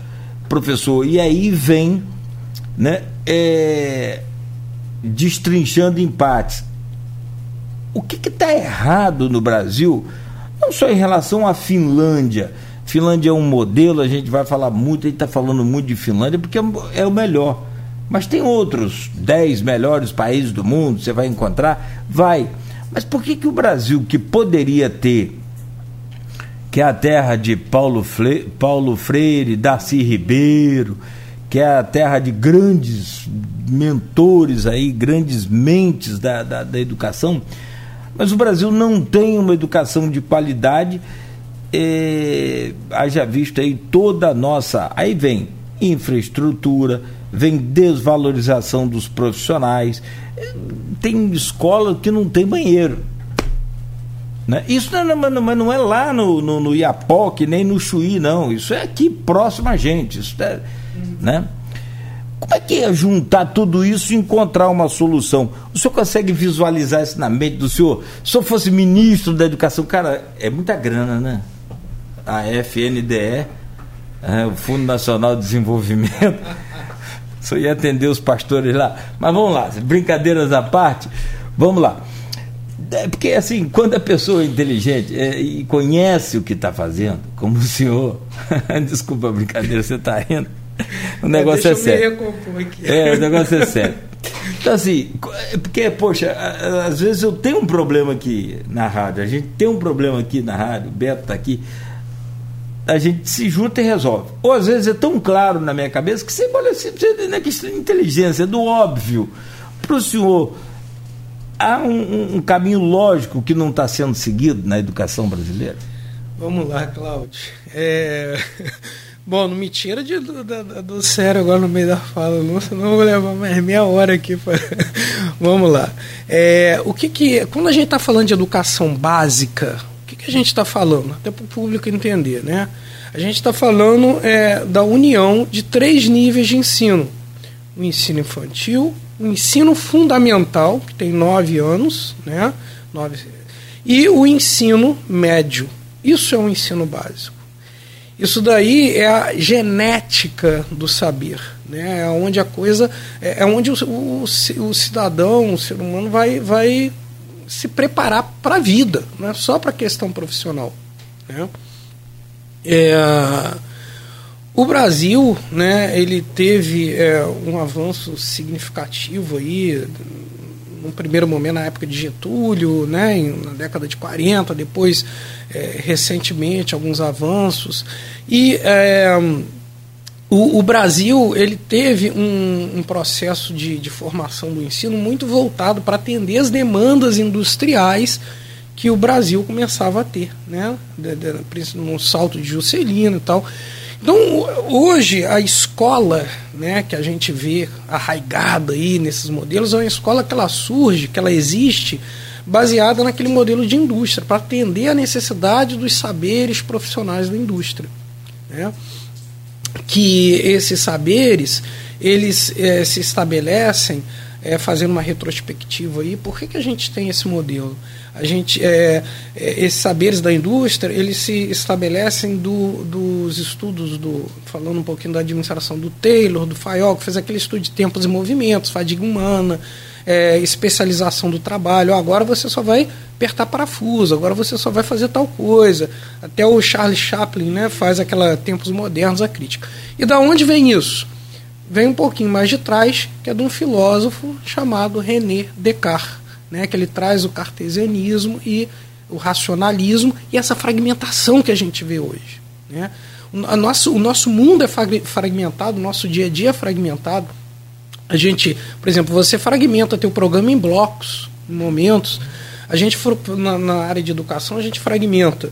professor, e aí vem né, é, destrinchando empates. O que está errado no Brasil, não só em relação à Finlândia, Finlândia é um modelo, a gente vai falar muito, a gente está falando muito de Finlândia porque é o melhor. Mas tem outros 10 melhores países do mundo, você vai encontrar? Vai. Mas por que, que o Brasil, que poderia ter, que é a terra de Paulo, Fle Paulo Freire, Darcy Ribeiro, que é a terra de grandes mentores aí, grandes mentes da, da, da educação, mas o Brasil não tem uma educação de qualidade, é, haja visto aí toda a nossa. Aí vem infraestrutura, vem desvalorização dos profissionais, tem escola que não tem banheiro. Né? Isso não, não, não é lá no, no, no nem no Chuí, não. Isso é aqui próximo a gente. Isso é, né? Como é que é juntar tudo isso e encontrar uma solução? O senhor consegue visualizar isso na mente do senhor? Se eu fosse ministro da educação, cara, é muita grana, né? A FNDE, é, o Fundo Nacional de Desenvolvimento. Só ia atender os pastores lá. Mas vamos lá, brincadeiras à parte, vamos lá. É porque assim, quando a pessoa é inteligente é, e conhece o que está fazendo, como o senhor, desculpa a brincadeira, você está rindo o negócio é sério. É, o negócio é sério. Então, assim, porque, poxa, às vezes eu tenho um problema aqui na rádio, a gente tem um problema aqui na rádio, o Beto está aqui, a gente se junta e resolve. Ou às vezes é tão claro na minha cabeça que você olha assim, não é questão de inteligência, é do óbvio. Para o senhor, há um, um caminho lógico que não está sendo seguido na educação brasileira?
Vamos lá, Cláudio. É. Bom, não me tira de, do, do, do sério agora no meio da fala, não, senão eu vou levar mais meia hora aqui. Pra... Vamos lá. É, o que que, quando a gente está falando de educação básica, que, a gente está falando? Até para o público entender, né? A gente está falando é, da união de três níveis de ensino: o ensino infantil, o ensino fundamental, que tem nove anos, né? Nove, e o ensino médio. Isso é um ensino básico. Isso daí é a genética do saber, né? É onde a coisa é, é onde o, o, o cidadão, o ser humano vai, vai se preparar para a vida, não é só para a questão profissional. Né? É, o Brasil, né, ele teve é, um avanço significativo aí no primeiro momento na época de Getúlio, né, na década de 40, depois é, recentemente alguns avanços. E é, o, o, Brasil ele teve um, um processo de, de, formação do ensino muito voltado para atender as demandas industriais que o Brasil começava a ter, né, de, de, no salto de Juscelino e tal. Então, hoje, a escola né, que a gente vê arraigada aí nesses modelos é uma escola que ela surge, que ela existe baseada naquele modelo de indústria, para atender a necessidade dos saberes profissionais da indústria. Né? Que esses saberes eles é, se estabelecem é, fazendo uma retrospectiva aí, por que, que a gente tem esse modelo? A gente, é, esses saberes da indústria, eles se estabelecem do, dos estudos, do, falando um pouquinho da administração do Taylor, do Fayol, que fez aquele estudo de tempos e movimentos, fadiga humana, é, especialização do trabalho. Agora você só vai apertar parafuso, agora você só vai fazer tal coisa. Até o Charles Chaplin né, faz aquela tempos modernos a crítica. E da onde vem isso? Vem um pouquinho mais de trás, que é de um filósofo chamado René Descartes né, que ele traz o cartesianismo e o racionalismo e essa fragmentação que a gente vê hoje. Né? O, nosso, o nosso mundo é fragmentado, o nosso dia a dia é fragmentado. A gente, por exemplo, você fragmenta teu programa em blocos, em momentos. A gente na, na área de educação, a gente fragmenta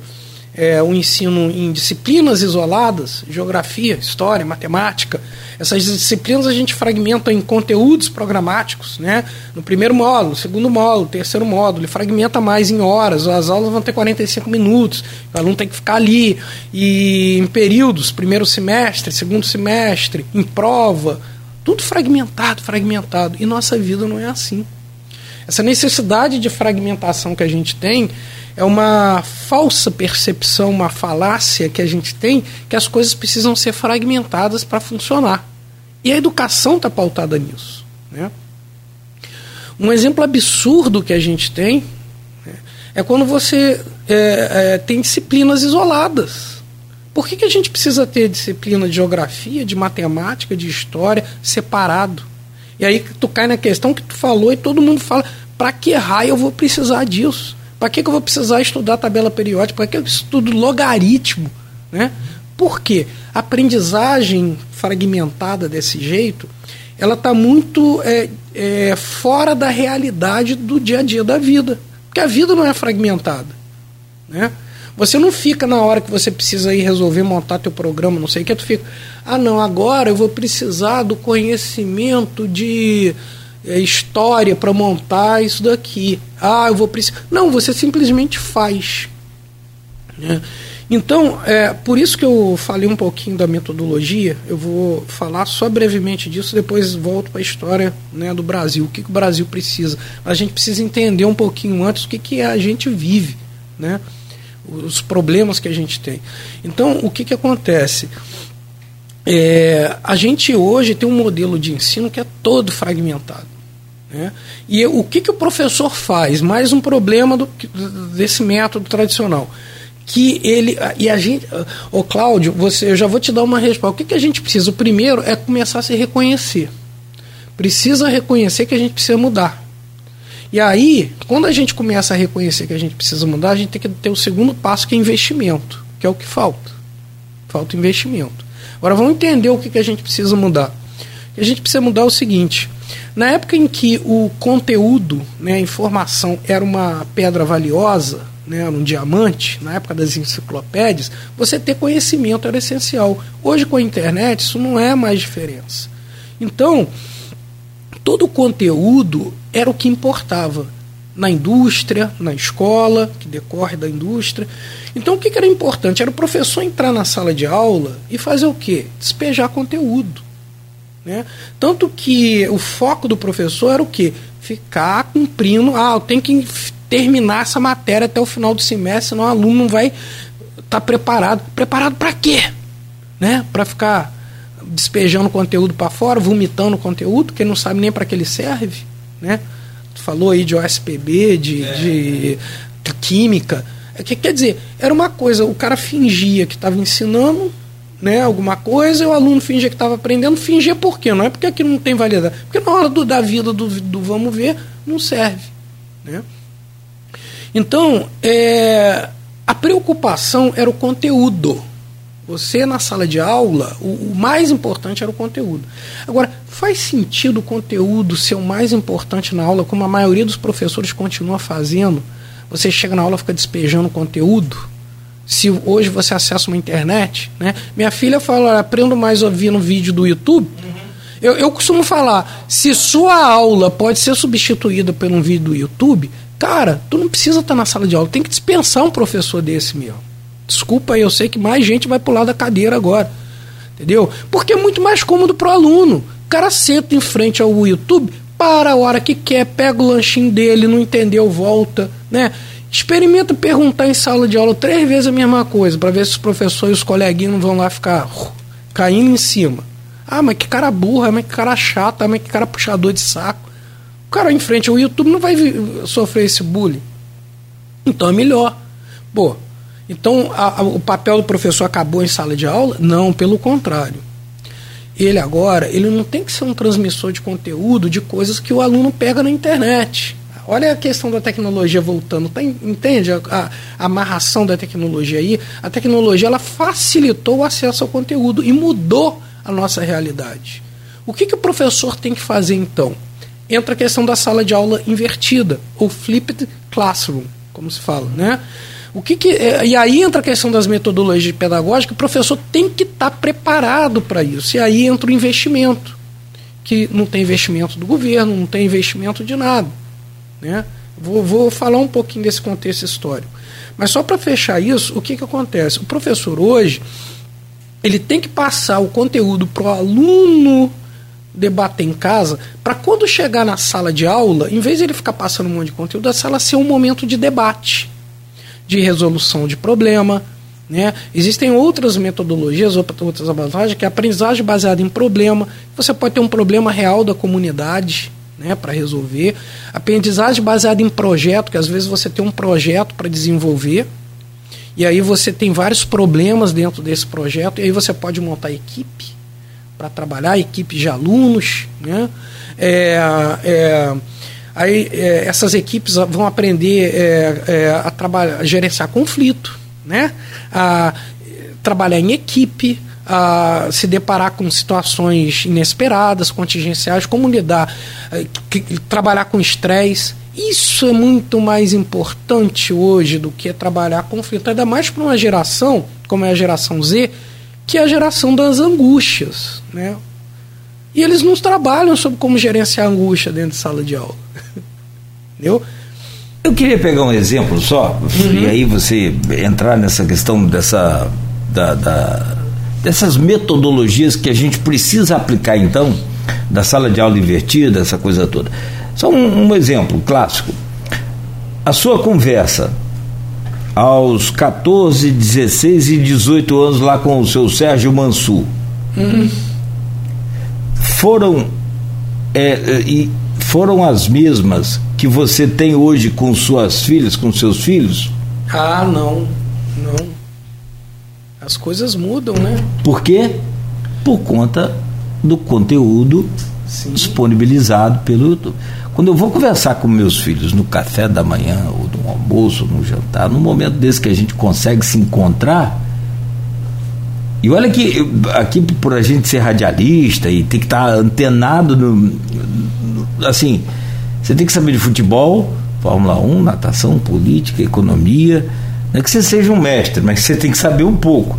é, o ensino em disciplinas isoladas, geografia, história, matemática. Essas disciplinas a gente fragmenta em conteúdos programáticos, né? No primeiro módulo, segundo módulo, terceiro módulo, ele fragmenta mais em horas, as aulas vão ter 45 minutos, o aluno tem que ficar ali. E em períodos, primeiro semestre, segundo semestre, em prova, tudo fragmentado, fragmentado. E nossa vida não é assim. Essa necessidade de fragmentação que a gente tem é uma falsa percepção, uma falácia que a gente tem que as coisas precisam ser fragmentadas para funcionar. E a educação está pautada nisso. Né? Um exemplo absurdo que a gente tem né, é quando você é, é, tem disciplinas isoladas. Por que, que a gente precisa ter disciplina de geografia, de matemática, de história separado? E aí tu cai na questão que tu falou e todo mundo fala, para que raio eu vou precisar disso? Para que, que eu vou precisar estudar tabela periódica? Para que eu estudo logaritmo? Né? Por quê? A aprendizagem fragmentada desse jeito, ela está muito é, é, fora da realidade do dia a dia da vida. Porque a vida não é fragmentada. Né? Você não fica na hora que você precisa ir resolver montar teu programa, não sei o que, tu fica, ah não, agora eu vou precisar do conhecimento de é, história para montar isso daqui. Ah, eu vou precisar. Não, você simplesmente faz. Né? Então, é por isso que eu falei um pouquinho da metodologia. Eu vou falar só brevemente disso, depois volto para a história né, do Brasil. O que, que o Brasil precisa? A gente precisa entender um pouquinho antes o que, que a gente vive, né? Os problemas que a gente tem. Então, o que, que acontece? É, a gente hoje tem um modelo de ensino que é todo fragmentado. Né? E o que, que o professor faz? Mais um problema do, desse método tradicional que ele e a gente, o Cláudio, você, eu já vou te dar uma resposta. O que, que a gente precisa? O primeiro é começar a se reconhecer. Precisa reconhecer que a gente precisa mudar. E aí, quando a gente começa a reconhecer que a gente precisa mudar, a gente tem que ter o segundo passo que é investimento, que é o que falta. Falta investimento. Agora vamos entender o que, que a gente precisa mudar. A gente precisa mudar é o seguinte: na época em que o conteúdo, né, a informação era uma pedra valiosa, né, um diamante, na época das enciclopédias, você ter conhecimento era essencial. Hoje, com a internet, isso não é mais diferença. Então, todo o conteúdo era o que importava na indústria, na escola, que decorre da indústria. Então, o que, era importante? Era o professor entrar na sala de aula e fazer o quê? Despejar conteúdo. Né? Tanto que o foco do professor era o quê? Ficar cumprindo, ah, eu tenho que terminar essa matéria até o final do semestre, senão o aluno não vai estar tá preparado. Preparado para quê? Né? Para ficar despejando conteúdo para fora, vomitando conteúdo, que não sabe nem para que ele serve, né? Tu falou aí de OSPB, de, é. de, de química. É que, quer dizer, era uma coisa, o cara fingia que estava ensinando né, alguma coisa, e o aluno fingia que estava aprendendo, fingia por quê? Não é porque aquilo não tem validade, porque na hora do, da vida do, do vamos ver, não serve. Né? Então, é, a preocupação era o conteúdo. Você, na sala de aula, o, o, mais importante era o conteúdo. Agora, faz sentido o conteúdo ser o mais importante na aula, como a maioria dos professores continua fazendo? Você chega na aula e fica despejando conteúdo? Se hoje você acessa uma internet, né? Minha filha fala, aprendo mais ouvindo vídeo do YouTube. Uhum. Eu, eu costumo falar, se sua aula pode ser substituída por um vídeo do YouTube, Cara, tu não precisa estar na sala de aula, tem que dispensar um professor desse mesmo. Desculpa eu sei que mais gente vai pular da cadeira agora. Entendeu? Porque é muito mais cômodo para o aluno. O cara senta em frente ao YouTube, para a hora que quer, pega o lanchinho dele, não entendeu, volta, né? Experimenta perguntar em sala de aula três vezes a mesma coisa, para ver se os professores e os coleguinhas não vão lá ficar caindo em cima. Ah, mas que cara burra, mas que cara chato, mas que cara puxador de saco. O cara em frente ao YouTube não vai sofrer esse bullying. Então é melhor. Pô, então a, a, o papel do professor acabou em sala de aula? Não, pelo contrário. Ele agora, ele não tem que ser um transmissor de conteúdo de coisas que o aluno pega na internet. Olha a questão da tecnologia voltando, tá, entende a, a, amarração da tecnologia aí? A tecnologia ela facilitou o acesso ao conteúdo e mudou a nossa realidade. O que, que o professor tem que fazer então? entra a questão da sala de aula invertida, ou flipped classroom, como se fala, né? O que, que é, e aí entra a questão das metodologias pedagógicas, o professor tem que estar tá preparado para isso. E aí entra o investimento, que não tem investimento do governo, não tem investimento de nada. Né? Vou, vou falar um pouquinho desse contexto histórico. Mas só para fechar isso, o que, que acontece? O professor hoje ele tem que passar o conteúdo para o aluno debater em casa, para quando chegar na sala de aula, em vez de ele ficar passando um monte de conteúdo, a sala ser um momento de debate, de resolução de problema. Né? Existem outras metodologias, outras abordagens, que é a aprendizagem baseada em problema. Você pode ter um problema real da comunidade né, para resolver. Aprendizagem baseada em projeto, que às vezes você tem um projeto para desenvolver. E aí você tem vários problemas dentro desse projeto, e aí você pode montar equipe para trabalhar, equipe de alunos, né? É, é, aí é, essas equipes vão aprender é, é, a trabalhar, a gerenciar conflito, né? A trabalhar em equipe, a se deparar com situações inesperadas, contingenciais, como lidar, eh, trabalhar com estresse. Isso é muito mais importante hoje do que trabalhar conflito, ainda mais para uma geração, como é a geração Z, que é a geração das angústias. Né? E eles não trabalham sobre como gerenciar a angústia dentro de sala de aula. Entendeu?
Eu queria pegar um exemplo só, uhum. e aí você entrar nessa questão dessa. Da, da dessas metodologias que a gente precisa aplicar então, da sala de aula invertida, essa coisa toda. Só um, um exemplo clássico. A sua conversa aos 14, 16 e 18 anos lá com o seu Sérgio Mansur uhum. Foram é, é, e foram as mesmas que você tem hoje com suas filhas, com seus filhos?
Ah, não, não. As coisas mudam, né?
Por quê? Por conta do conteúdo Sim. disponibilizado pelo YouTube. Quando eu vou conversar com meus filhos no café da manhã, ou no almoço, ou no jantar, no momento desse que a gente consegue se encontrar, e olha que aqui por a gente ser radialista e ter que estar antenado no, assim, você tem que saber de futebol, Fórmula 1, natação, política, economia, não é que você seja um mestre, mas você tem que saber um pouco.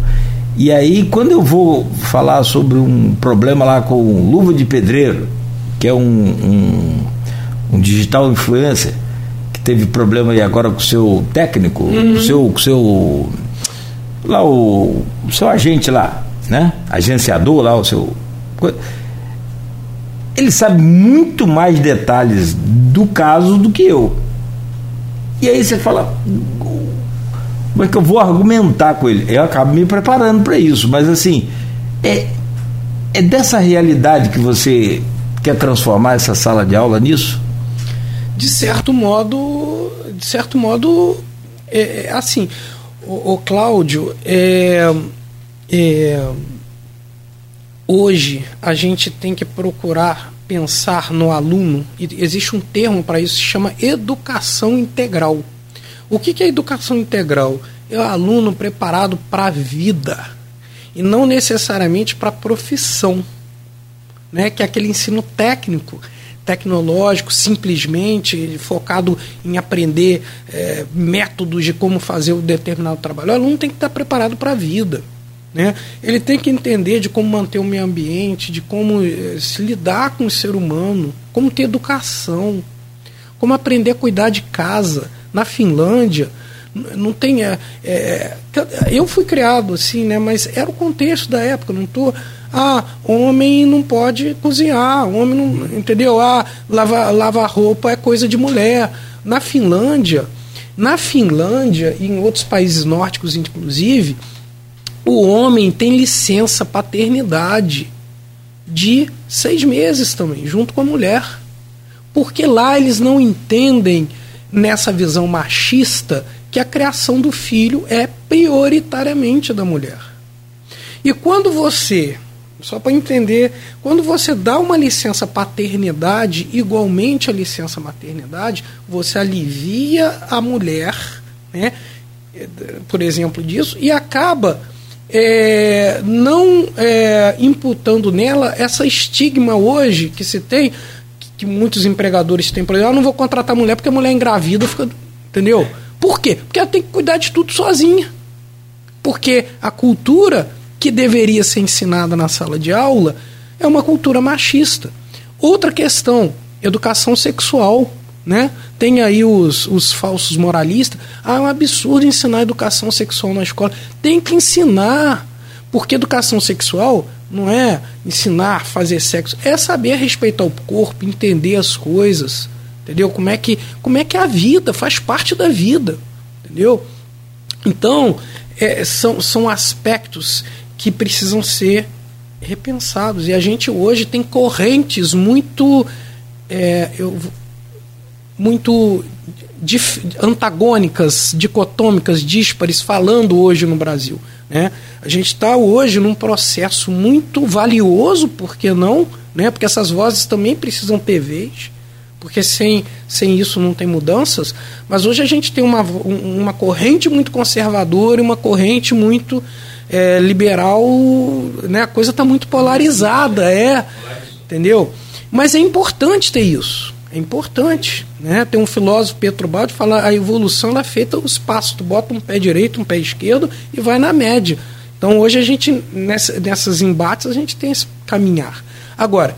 E aí, quando eu vou falar sobre um problema lá com luva de pedreiro, que é um, um, um digital influencer, que teve problema aí agora com o seu técnico, uhum. com o seu, com seu. Lá o, o seu agente lá, né? Agenciador lá, o seu. Ele sabe muito mais detalhes do caso do que eu. E aí você fala, como é que eu vou argumentar com ele? Eu acabo me preparando para isso, mas assim, é, é dessa realidade que você quer transformar essa sala de aula nisso?
De certo modo, de certo modo, é, é assim, o, o Cláudio, é, é, hoje a gente tem que procurar pensar no aluno, existe um termo para isso, se chama educação integral. O que, que é educação integral? É o aluno preparado para a vida e não necessariamente para a profissão, né? que é aquele ensino técnico, tecnológico, simplesmente focado em aprender é, métodos de como fazer o determinado trabalho. O aluno tem que estar preparado para a vida. Né? Ele tem que entender de como manter o meio ambiente, de como é, se lidar com o ser humano, como ter educação, como aprender a cuidar de casa na Finlândia, não tem. É, é, eu fui criado assim, né? Mas era o contexto da época. Não tô. Ah, homem não pode cozinhar, homem não. Entendeu? Ah, lavar, lavar roupa é coisa de mulher. Na Finlândia, na Finlândia e em outros países nórdicos, inclusive, o homem tem licença paternidade de seis meses também, junto com a mulher. Porque lá eles não entendem nessa visão machista que a criação do filho é prioritariamente da mulher. E quando você, só para entender, quando você dá uma licença paternidade igualmente a licença maternidade, você alivia a mulher, né, por exemplo disso, e acaba é, não é, imputando nela essa estigma hoje que se tem que muitos empregadores têm, por exemplo, eu não vou contratar mulher porque a mulher é engravida, fica, entendeu? Por quê? Porque ela tem que cuidar de tudo sozinha. Porque a cultura que deveria ser ensinada na sala de aula é uma cultura machista. Outra questão, educação sexual. Né? Tem aí os, os falsos moralistas. Ah, é um absurdo ensinar educação sexual na escola. Tem que ensinar. Porque educação sexual não é ensinar fazer sexo, é saber respeitar o corpo, entender as coisas, entendeu? Como é que, como é, que é a vida, faz parte da vida, entendeu? Então, é, são, são aspectos que precisam ser repensados. E a gente hoje tem correntes muito. É, eu, muito dif, antagônicas, dicotômicas, díspares falando hoje no Brasil. Né? A gente está hoje num processo muito valioso, por que não? Né? Porque essas vozes também precisam ter vez, porque sem, sem isso não tem mudanças. Mas hoje a gente tem uma, uma corrente muito conservadora e uma corrente muito é, liberal, né? a coisa está muito polarizada, é, entendeu? Mas é importante ter isso. É importante. Né? Tem um filósofo Petrobaldi que fala a evolução é feita os passos. Tu bota um pé direito, um pé esquerdo e vai na média. Então hoje a gente, nessa, nessas embates, a gente tem esse caminhar. Agora,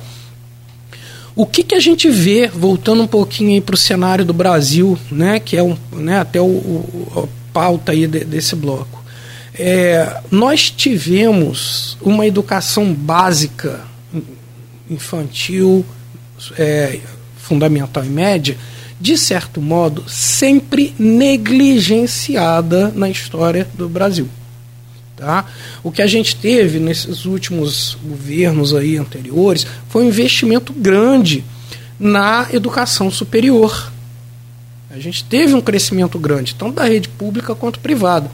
o que, que a gente vê, voltando um pouquinho para o cenário do Brasil, né, que é um, né, até o, o a pauta aí de, desse bloco. É, nós tivemos uma educação básica infantil, é, fundamental e média, de certo modo, sempre negligenciada na história do Brasil. Tá? O que a gente teve nesses últimos governos aí anteriores foi um investimento grande na educação superior. A gente teve um crescimento grande, tanto da rede pública quanto privada.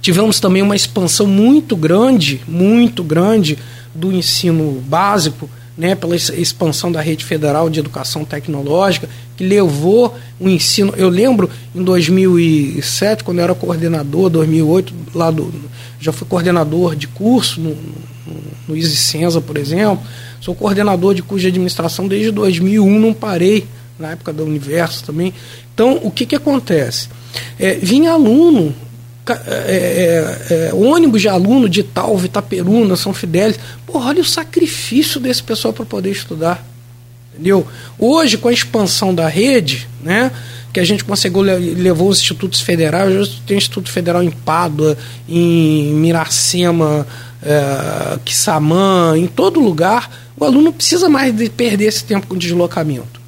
Tivemos também uma expansão muito grande, muito grande do ensino básico, né, pela expansão da rede federal de educação tecnológica, que levou o ensino. Eu lembro em 2007, quando eu era coordenador, 2008, lá do, já fui coordenador de curso no, no, no por exemplo. Sou coordenador de curso de administração desde 2001, não parei, na época da Universo também. Então, o que, que acontece? É, vinha aluno é, é, ônibus de aluno de Talva, Itaperuna, São Fidélis. Porra, olha o sacrifício desse pessoal para poder estudar. Entendeu? Hoje, com a expansão da rede, né, que a gente conseguiu levou os institutos federais, hoje tem Instituto Federal em Pádua, em Miracema, é, Quissamã, em todo lugar, o aluno não precisa mais de perder esse tempo com deslocamento.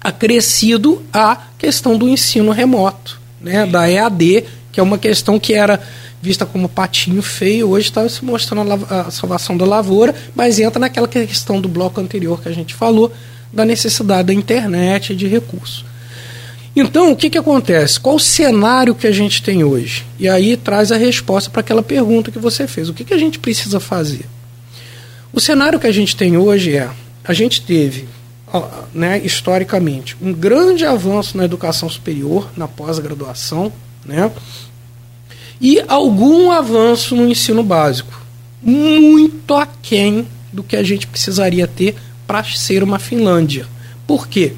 Acrescido a questão do ensino remoto, né, da EAD, que é uma questão que era vista como patinho feio, hoje está se mostrando a, a, salvação da lavoura, mas entra naquela questão do bloco anterior que a gente falou, da necessidade da internet e de recursos. Então, o que, que acontece? Qual o cenário que a gente tem hoje? E aí traz a resposta para aquela pergunta que você fez. O que, que a gente precisa fazer? O cenário que a gente tem hoje é: a gente teve, né, historicamente, um grande avanço na educação superior, na pós-graduação, né? e algum avanço no ensino básico, muito aquém do que a gente precisaria ter para ser uma Finlândia. Por quê?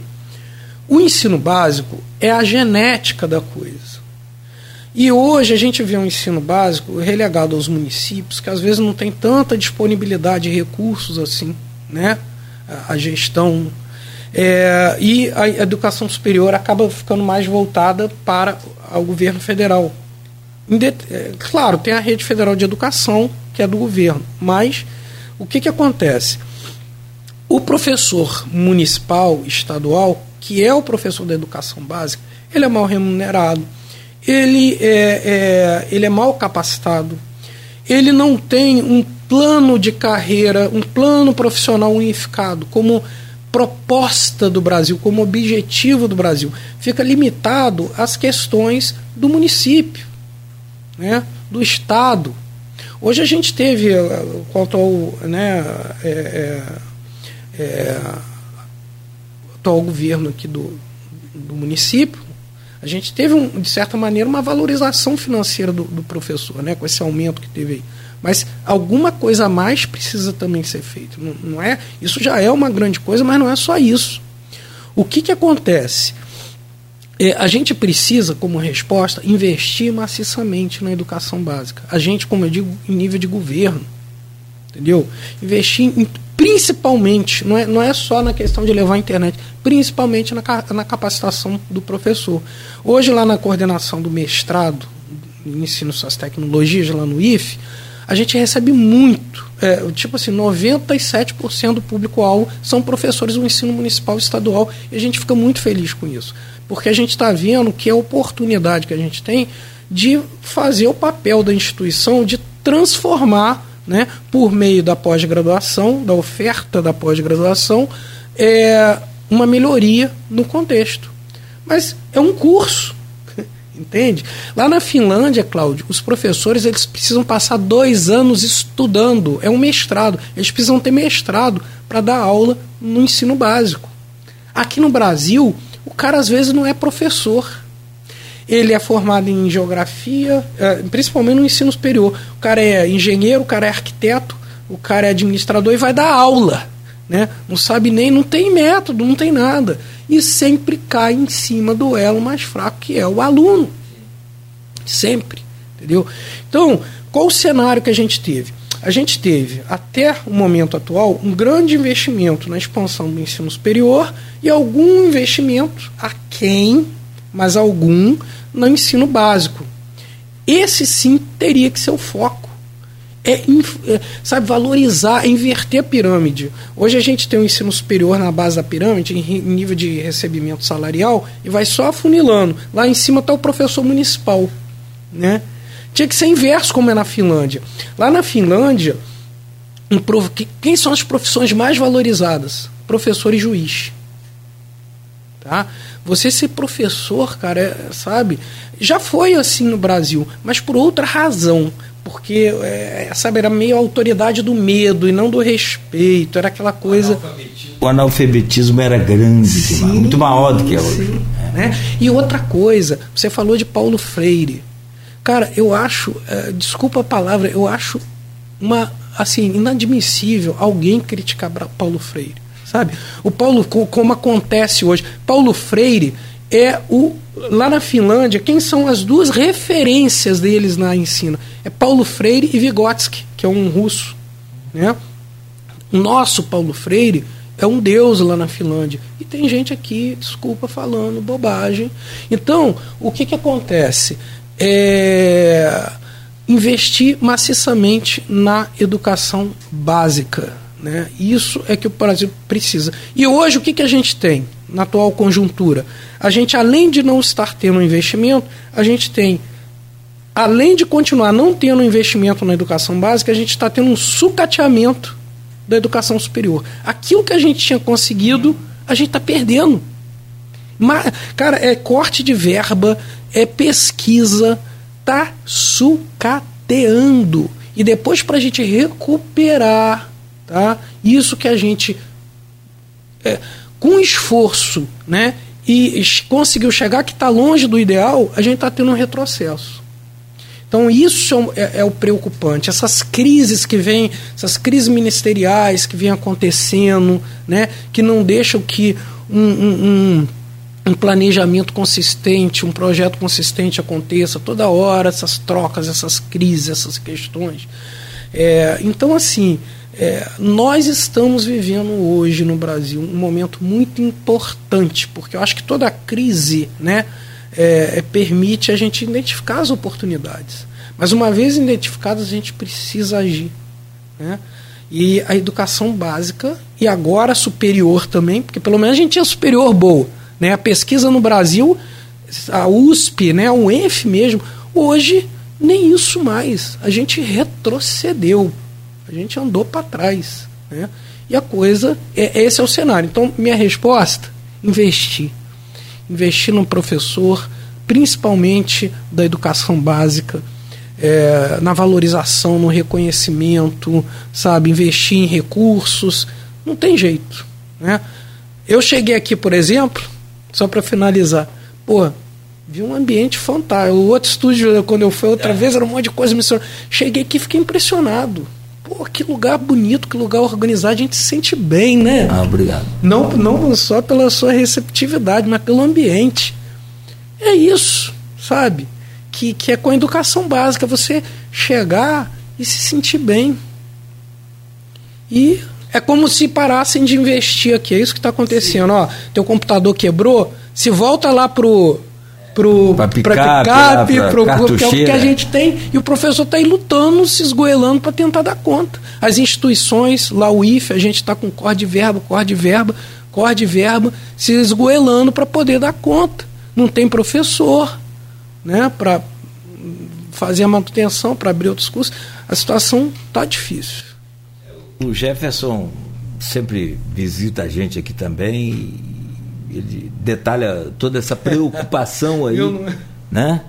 O ensino básico é a genética da coisa. E hoje a gente vê um ensino básico relegado aos municípios que às vezes não tem tanta disponibilidade de recursos assim, né? A gestão é, e a educação superior acaba ficando mais voltada para o governo federal. É, claro, tem a rede federal de educação, que é do governo, mas o que, que acontece? O professor municipal, estadual, que é o professor da educação básica, ele é mal remunerado, ele é, é, ele é mal capacitado, ele não tem um plano de carreira, um plano profissional unificado, como proposta do Brasil, como objetivo do Brasil. Fica limitado às questões do município né, do Estado. Hoje a gente teve, eh, quanto ao, né, é, é, atual governo aqui do, do município, a gente teve, um, de certa maneira, uma valorização financeira do, do, professor, né, com esse aumento que teve aí. Mas alguma coisa a mais precisa também ser feita. Não, não é, isso já é uma grande coisa, mas não é só isso. O que, que acontece? É, a gente precisa, como resposta, investir maciçamente na educação básica. A gente, como eu digo, em nível de governo. Entendeu? Investir em, principalmente, não é, não é só na questão de levar a internet, principalmente na, na capacitação do professor. Hoje, lá na coordenação do mestrado ensino suas tecnologias, lá no IFE, a gente recebe muito. É, tipo assim, 97% do público-alvo são professores do ensino municipal e estadual, e a gente fica muito feliz com isso porque a gente está vendo que é a oportunidade que a gente tem de fazer o papel da instituição de transformar, né, por meio da pós-graduação, da oferta da pós-graduação, é, uma melhoria no contexto. Mas é um curso. Entende? Lá na Finlândia, Cláudio, os professores eles precisam passar dois anos estudando. É um mestrado. Eles precisam ter mestrado para dar aula no ensino básico. Aqui no Brasil, o cara às vezes não é professor. Ele é formado em geografia, é, principalmente no ensino superior. O cara é engenheiro, o cara é arquiteto, o cara é administrador e vai dar aula. Né? Não sabe nem, não tem método, não tem nada. E sempre cai em cima do elo mais fraco, que é o aluno. Sempre. Entendeu? Então, qual o cenário que a gente teve? A gente teve, até o momento atual, um grande investimento na expansão do ensino superior e algum investimento a quem, mas algum, no ensino básico. Esse sim teria que ser o foco. É, é, sabe, valorizar, inverter a pirâmide. Hoje a gente tem um ensino superior na base da pirâmide, em nível de recebimento salarial, e vai só afunilando. Lá em cima está o professor municipal. Né? Tinha que ser inverso, como é na Finlândia. Lá na Finlândia, quem são as profissões mais valorizadas? Professor e juiz. Tá? Você ser professor, cara, é, sabe? Já foi assim no Brasil, mas por outra razão. Porque, é, sabe, era meio a autoridade do medo e não do respeito. Era aquela coisa.
O analfabetismo era grande, sim, muito maior do que é hoje.
Né? E outra coisa, você falou de Paulo Freire. Cara, eu acho, é, desculpa a palavra, eu acho uma assim inadmissível alguém criticar Paulo Freire sabe? O Paulo, como acontece hoje, Paulo Freire é o lá na Finlândia, quem são as duas referências deles na ensino? É Paulo Freire e Vygotsky, que é um russo, né? O nosso Paulo Freire é um deus lá na Finlândia. E tem gente aqui, desculpa, falando bobagem. Então, o que, que acontece? É investir maciçamente na educação básica. Né? Isso é que o Brasil precisa. E hoje o que, que a gente tem na atual conjuntura? A gente, além de não estar tendo investimento, a gente tem, além de continuar não tendo investimento na educação básica, a gente está tendo um sucateamento da educação superior. Aquilo que a gente tinha conseguido, a gente está perdendo. Mas, cara, é corte de verba, é pesquisa, tá sucateando. E depois, para a gente recuperar Tá? Isso que a gente, é, com esforço, né, e conseguiu chegar que está longe do ideal, a gente está tendo um retrocesso. Então isso é, é, é, o preocupante. Essas crises que vêm, essas crises ministeriais que vêm acontecendo, né, que não deixam que um, um, um, um planejamento consistente, um projeto consistente aconteça toda hora, essas trocas, essas crises, essas questões. É, então, assim, é, nós estamos vivendo hoje no Brasil um momento muito importante, porque eu acho que toda crise né, é, é, permite a gente identificar as oportunidades. Mas uma vez identificadas, a gente precisa agir. Né? E a educação básica, e agora superior também, porque pelo menos a gente tinha superior boa. Né? A pesquisa no Brasil, a USP, né, a UENF mesmo, hoje nem isso mais. A gente retrocedeu. A gente andou para trás. Né? E a coisa, é, esse é o cenário. Então, minha resposta: investir. Investir no professor, principalmente da educação básica, é, na valorização, no reconhecimento, sabe? Investir em recursos. Não tem jeito. Né? Eu cheguei aqui, por exemplo, só para finalizar, pô, vi um ambiente fantástico. O outro estúdio, quando eu fui outra é. vez, era um monte de coisa. Cheguei aqui e fiquei impressionado. Pô, que lugar bonito, que lugar organizado, a gente se sente bem, né?
Ah, obrigado.
Não, não só pela sua receptividade, mas pelo ambiente. É isso, sabe? Que, que é com a educação básica, você chegar e se sentir bem. E é como se parassem de investir aqui. É isso que está acontecendo. Ó, teu computador quebrou, se volta lá pro para picape, para pro, que é o que a gente tem, e o professor está aí lutando, se esgoelando para tentar dar conta. As instituições, lá o IFE, a gente está com corte de verba, corte de verba, corte de verba, se esgoelando para poder dar conta. Não tem professor né, para fazer a manutenção, para abrir outros cursos. A situação está difícil.
O Jefferson sempre visita a gente aqui também ele detalha toda essa preocupação aí, não... né?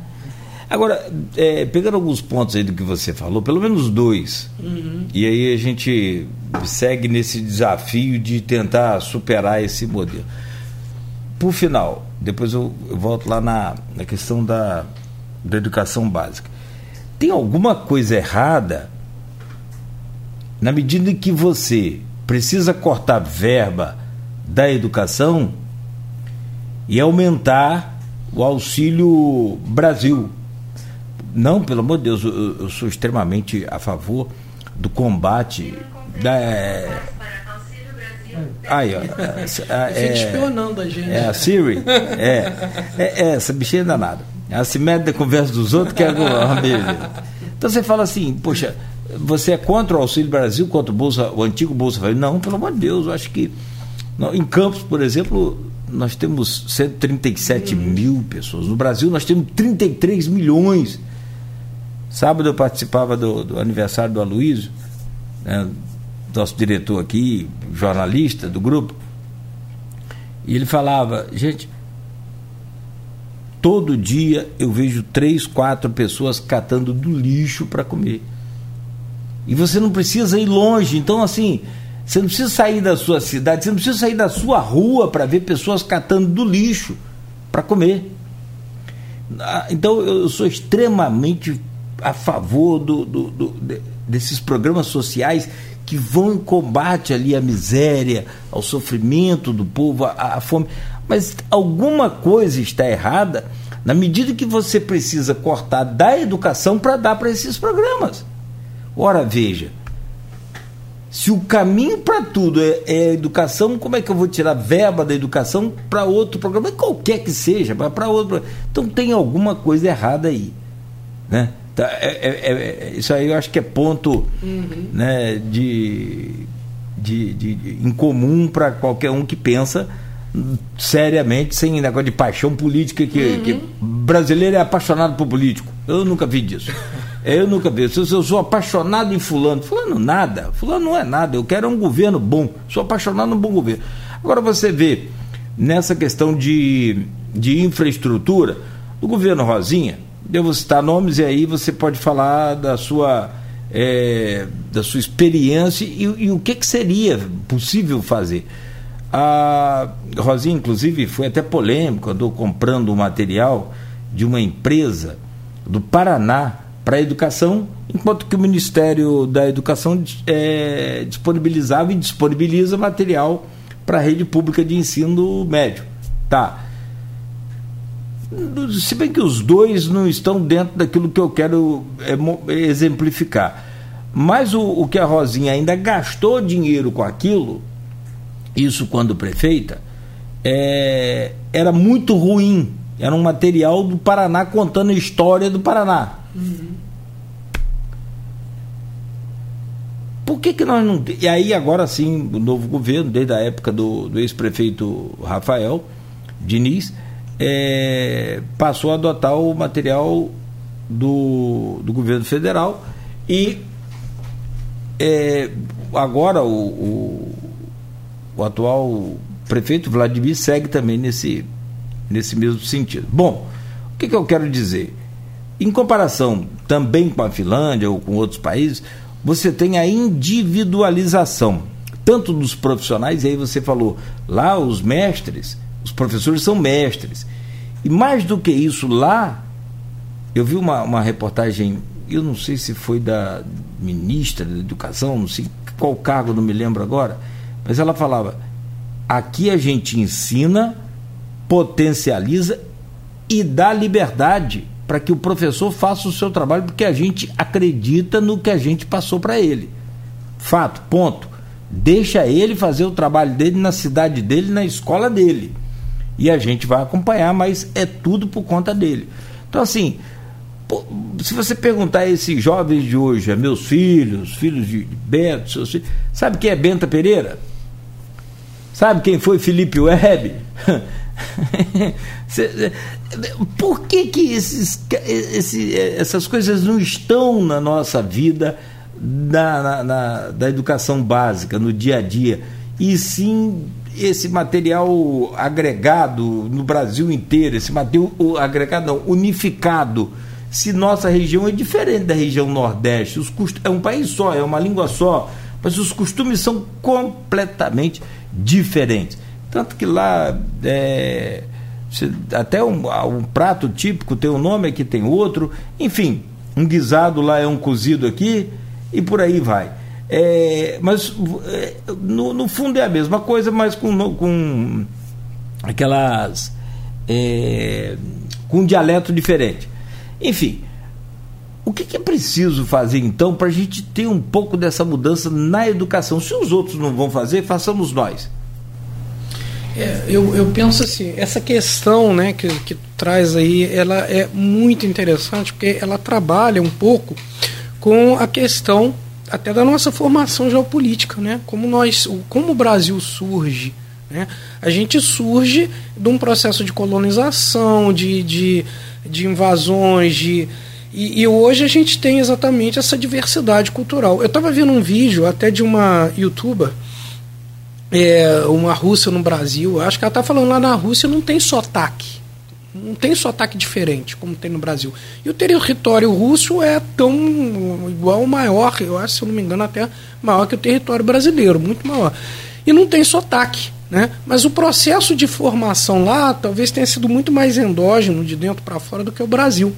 Agora, é, pegando alguns pontos aí do que você falou, pelo menos dois, uhum. e aí a gente segue nesse desafio de tentar superar esse modelo. Por final, depois eu, eu volto lá na, na questão da, da educação básica. Tem alguma coisa errada na medida em que você precisa cortar verba da educação e aumentar o auxílio Brasil. Não, pelo amor de Deus, eu, eu sou extremamente a favor do combate da. É... Aí, ó.
A, é, espionando a gente.
É a Siri? É. é, é essa bichinha é danada. Ela se mete da conversa dos outros, que é uma beleza. Então você fala assim, poxa, você é contra o Auxílio Brasil, contra o, Bolsa, o antigo Bolsa Família? Não, pelo amor de Deus, eu acho que. Não, em Campos, por exemplo, nós temos 137 uhum. mil pessoas. No Brasil, nós temos 33 milhões. Sábado eu participava do, do aniversário do Aloysio, né, nosso diretor aqui, jornalista do grupo, e ele falava, gente, todo dia eu vejo três, quatro pessoas catando do lixo para comer. E você não precisa ir longe. Então, assim, você não precisa sair da sua cidade, você não precisa sair da sua rua para ver pessoas catando do lixo para comer. Ah, então, eu sou extremamente a favor do, do, do, desses programas sociais que vão em combate ali à miséria, ao sofrimento do povo, à, à fome. Mas alguma coisa está errada na medida que você precisa cortar da educação para dar para esses programas. Ora, veja, se o caminho para tudo é, é, a educação, como é que eu vou tirar verba da educação para outro programa, qualquer que seja, para outro? Então tem alguma coisa errada aí, né? Tá, é, é, é, isso aí eu acho que é ponto uhum. né, de, de, de, de incomum para qualquer um que pensa seriamente, sem negócio de paixão política, que, uhum. que brasileiro é apaixonado por político. Eu nunca vi disso. Eu nunca vi. Eu sou apaixonado em fulano. Fulano nada. Fulano não é nada. Eu quero um governo bom. Sou apaixonado num bom governo. Agora você vê, nessa questão de, de infraestrutura, o governo Rosinha, vou citar nomes e aí você pode falar da sua, é, da sua experiência e, e o que, que seria possível fazer. A Rosinha, inclusive, foi até polêmico, andou comprando o material de uma empresa do Paraná para a educação, enquanto que o Ministério da Educação é, disponibilizava e disponibiliza material para a rede pública de ensino médio. Tá. Se bem que os dois não estão dentro daquilo que eu quero é, exemplificar. Mas o, o que a Rosinha ainda gastou dinheiro com aquilo, isso quando prefeita, é, era muito ruim. Era um material do Paraná contando a história do Paraná. Uhum. Por que, que nós não. E aí, agora sim, o novo governo, desde a época do, do ex-prefeito Rafael Diniz, é, passou a adotar o material do, do governo federal e é, agora o, o, o, atual prefeito Vladimir segue também nesse, nesse mesmo sentido. Bom, o que, que eu quero dizer? Em comparação também com a Finlândia ou com outros países, você tem a individualização, tanto dos profissionais, e aí você falou, lá os mestres, os professores são mestres. E mais do que isso, lá, eu vi uma, uma reportagem, eu não sei se foi da ministra da Educação, não sei qual cargo, não me lembro agora, mas ela falava: aqui a gente ensina, potencializa e dá liberdade para que o professor faça o seu trabalho, porque a gente acredita no que a gente passou para ele. Fato, ponto. Deixa ele fazer o trabalho dele na cidade dele, na escola dele. E a gente vai acompanhar, mas é tudo por conta dele. Então, assim, se você perguntar a esses jovens de hoje, a meus filhos, filhos de Bento, seus filhos, sabe quem é Benta Pereira? Sabe quem foi Felipe Web? Por que, que esses, esse, essas coisas não estão na nossa vida, na, na, na, da educação básica, no dia a dia? e sim esse material agregado no Brasil inteiro, esse material agregado não, unificado. Se nossa região é diferente da região Nordeste, os cust... é um país só, é uma língua só, mas os costumes são completamente diferentes. Tanto que lá é, até um, um, prato típico tem um nome, aqui tem outro, enfim, um guisado lá é um cozido aqui e por aí vai. É, mas é, no, no, fundo é a mesma coisa, mas com, com aquelas. É, com um dialeto diferente. Enfim, o que, que é preciso fazer então para a gente ter um pouco dessa mudança na educação? Se os outros não vão fazer, façamos nós.
É, eu, eu penso assim, essa questão né, que, que traz aí, ela é muito interessante porque ela trabalha um pouco com a questão até da nossa formação geopolítica, né? Como nós, como o Brasil surge, né? A gente surge de um processo de colonização, de, de, de invasões, de e, e, hoje a gente tem exatamente essa diversidade cultural. Eu estava vendo um vídeo até de uma youtuber, é, uma russa no Brasil. Acho que ela está falando lá na Rússia não tem sotaque não tem sotaque diferente como tem no Brasil. E o território russo é tão igual maior, eu acho, se eu não me engano, até maior que o território brasileiro, muito maior. E não tem sotaque. Né? Mas o processo de formação lá talvez tenha sido muito mais endógeno de dentro para fora do que o Brasil.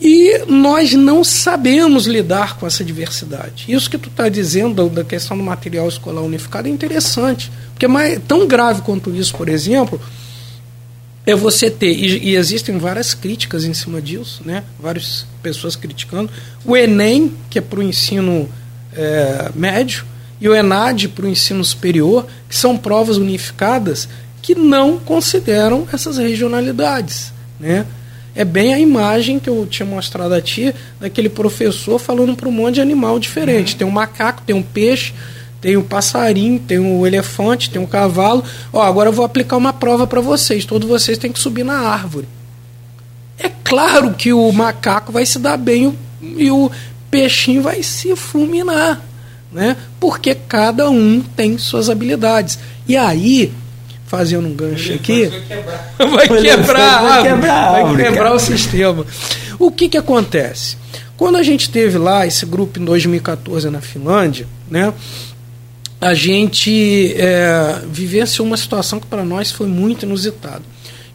E nós não sabemos lidar com essa diversidade. Isso que tu está dizendo da questão do material escolar unificado é interessante. Porque é mais, tão grave quanto isso, por exemplo, é você ter, e, e, existem várias críticas em cima disso, né? várias pessoas criticando, o Enem, que é para o ensino é, médio, e o ENAD para o ensino superior, que são provas unificadas que não consideram essas regionalidades. Né? É bem a imagem que eu tinha mostrado a ti, daquele professor falando para um monte de animal diferente. Uhum. Tem um macaco, tem um peixe, tem o passarinho, tem o elefante, tem o cavalo. Ó, agora eu vou aplicar uma prova para vocês. Todos vocês têm que subir na árvore. É claro que o macaco vai se dar bem e o peixinho vai se fulminar, né? Porque cada um tem suas habilidades. E aí, fazendo um gancho aqui, vai quebrar, vai quebrar, vai quebrar, vai quebrar o sistema. O que que acontece? Quando a gente teve lá esse grupo em 2014 na Finlândia, né? a gente é, vivenciou uma situação que para nós foi muito inusitada.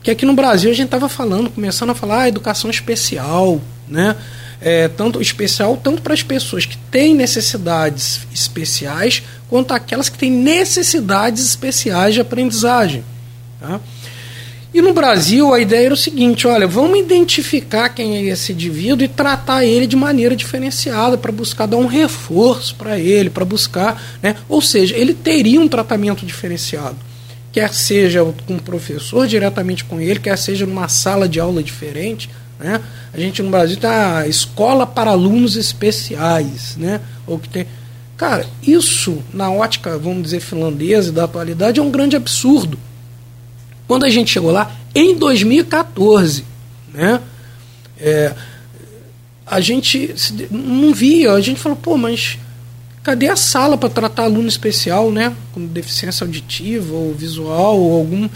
Que aqui no Brasil a gente estava falando, começando a falar ah, educação especial, né? É, tanto especial tanto para as pessoas que têm necessidades especiais quanto aquelas que têm necessidades especiais de aprendizagem. Tá? E no Brasil a ideia era o seguinte: olha, vamos identificar quem é esse indivíduo e tratar ele de maneira diferenciada para buscar dar um reforço para ele, para buscar, né? ou seja, ele teria um tratamento diferenciado, quer seja com o professor diretamente com ele, quer seja numa sala de aula diferente. Né? A gente no Brasil tá escola para alunos especiais, né? Ou que tem, cara, isso na ótica, vamos dizer, finlandesa da atualidade é um grande absurdo quando a gente chegou lá, em 2014, né? É, a gente não via, a gente falou, pô, mas cadê a sala para tratar aluno especial, né? Com deficiência auditiva ou visual ou alguma é,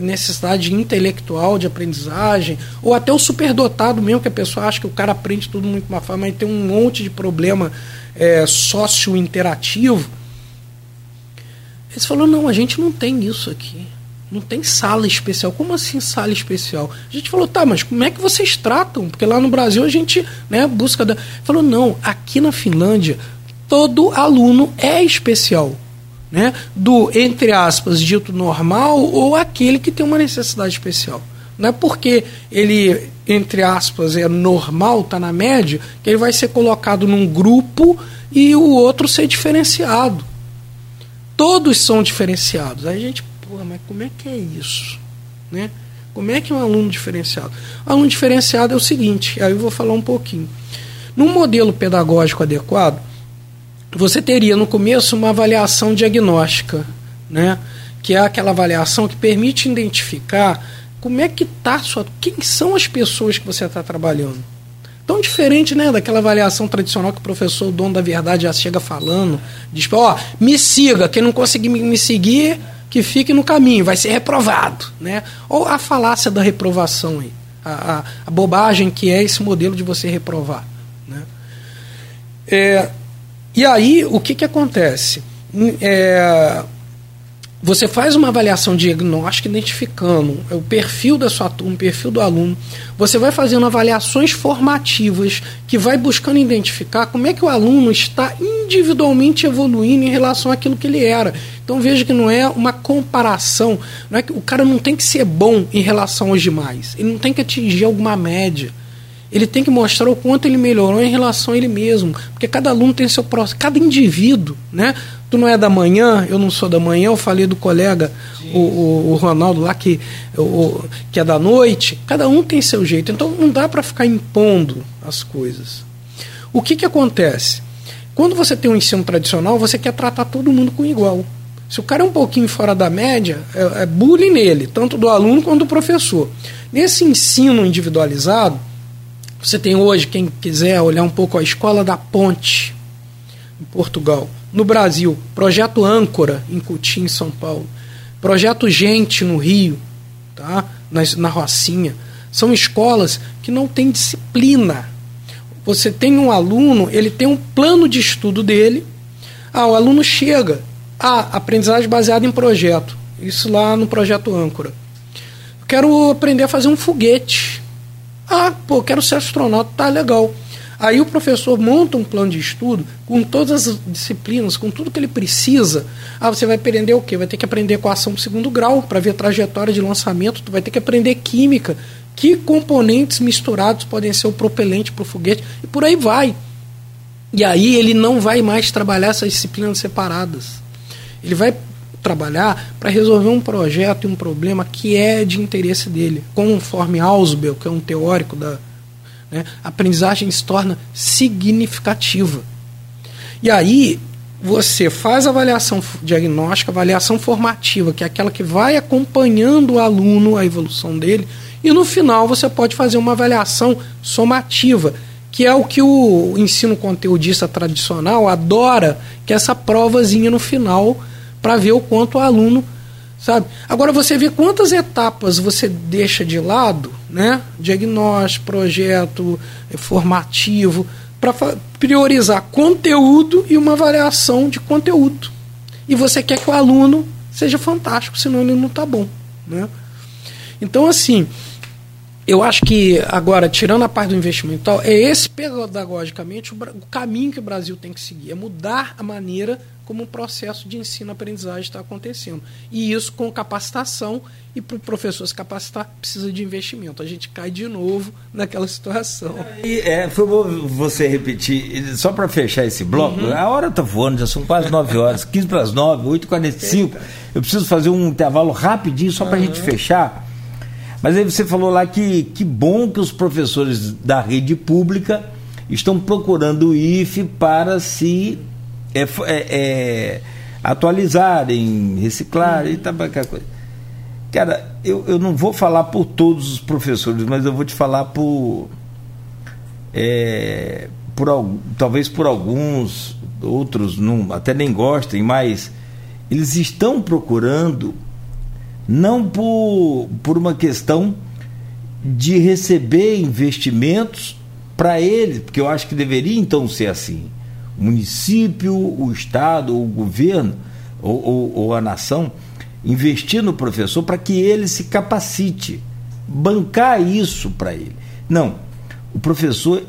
necessidade intelectual de aprendizagem, ou até o superdotado mesmo, que a pessoa acha que o cara aprende tudo muito mais fácil, mas tem um monte de problema é, sócio-interativo. Eles falaram, não, a gente não tem isso aqui. Não tem sala especial. Como assim sala especial? A gente falou, tá, mas como é que vocês tratam? Porque lá no Brasil a gente né, busca. Da... Falou, não, aqui na Finlândia todo aluno é especial. Né? Do, entre aspas, dito normal ou aquele que tem uma necessidade especial. Não é porque ele, entre aspas, é normal, está na média, que ele vai ser colocado num grupo e o outro ser diferenciado. Todos são diferenciados. Aí a gente porra, mas como é que é isso? Né? Como é que é um aluno diferenciado? Aluno diferenciado é o seguinte, aí eu vou falar um pouquinho. Num modelo pedagógico adequado, você teria no começo uma avaliação diagnóstica, né? que é aquela avaliação que permite identificar como é que está sua. Quem são as pessoas que você está trabalhando? Tão diferente, né, daquela avaliação tradicional que o professor, o dono da verdade, já chega falando. Diz, ó, me siga, quem não conseguir me seguir, que fique no caminho, vai ser reprovado, né? Ou a falácia da reprovação aí, a, a, a bobagem que é esse modelo de você reprovar, né? É, e aí, o que que acontece? É, você faz uma avaliação diagnóstica identificando o perfil da sua turma, o perfil do aluno. Você vai fazendo avaliações formativas que vai buscando identificar como é que o aluno está individualmente evoluindo em relação àquilo que ele era. Então veja que não é uma comparação, não é que o cara não tem que ser bom em relação aos demais. Ele não tem que atingir alguma média. Ele tem que mostrar o quanto ele melhorou em relação a ele mesmo, porque cada aluno tem seu próximo, cada indivíduo, né? Tu não é da manhã, eu não sou da manhã, eu falei do colega, o, o, o, Ronaldo lá, que, o, que é da noite. Cada um tem seu jeito, então não dá para ficar impondo as coisas. O que, que acontece? Quando você tem um ensino tradicional, você quer tratar todo mundo com igual. Se o cara é um pouquinho fora da média, é, é bullying nele, tanto do aluno quanto do professor. Nesse ensino individualizado, você tem hoje, quem quiser olhar um pouco, a Escola da Ponte, em Portugal. No Brasil, Projeto Âncora, em Coutinho, em São Paulo. Projeto Gente, no Rio, tá? na, na Rocinha. São escolas que não têm disciplina. Você tem um aluno, ele tem um plano de estudo dele. Ah, o aluno chega. Ah, aprendizagem baseada em projeto. Isso lá no projeto Âncora. quero aprender a fazer um foguete. Ah, pô, quero ser astronauta, tá legal. Aí o professor monta um plano de estudo com todas as disciplinas, com tudo que ele precisa. Ah, você vai aprender o quê? Vai ter que aprender equação do segundo grau para ver trajetória de lançamento, tu vai ter que aprender química, que componentes misturados podem ser o propelente para o foguete, e por aí vai. E aí ele não vai mais trabalhar essas disciplinas separadas. Ele vai trabalhar para resolver um projeto e um problema que é de interesse dele, conforme Ausubel, que é um teórico da né, a aprendizagem se torna significativa. E aí você faz avaliação diagnóstica, avaliação formativa, que é aquela que vai acompanhando o aluno, a evolução dele, e no final você pode fazer uma avaliação somativa, que é o que o ensino conteudista tradicional adora, que é essa provazinha no final para ver o quanto o aluno sabe? Agora você vê quantas etapas você deixa de lado, né? Diagnóstico, projeto, eh, formativo, para priorizar conteúdo e uma avaliação de conteúdo. E você quer que o aluno seja fantástico, senão ele não está bom, né? Então assim, eu acho que agora tirando a parte do investimento, é esse pedagogicamente o, o caminho que o Brasil tem que seguir, é mudar a maneira como o processo de ensino-aprendizagem está acontecendo. E isso com capacitação, e para o professor se capacitar, precisa de investimento. A gente cai de novo naquela situação.
E, é, foi bom você repetir, só para fechar esse bloco, uhum. a hora está voando, já são quase 9 horas, 15 para as 9, 8h45. Eu preciso fazer um intervalo rapidinho só para a uhum. gente fechar. Mas aí você falou lá que que bom que os professores da rede pública estão procurando o IFE para se é, é, é, atualizarem, reciclar e tal, aquela coisa. Cara, eu, eu não vou falar por todos os professores, mas eu vou te falar por. É, por talvez por alguns, outros não, até nem gostem, mas eles estão procurando, não por, por uma questão de receber investimentos para eles, porque eu acho que deveria então ser assim o município, o Estado, o governo ou, ou, ou a nação investir no professor para que ele se capacite, bancar isso para ele. Não, o professor,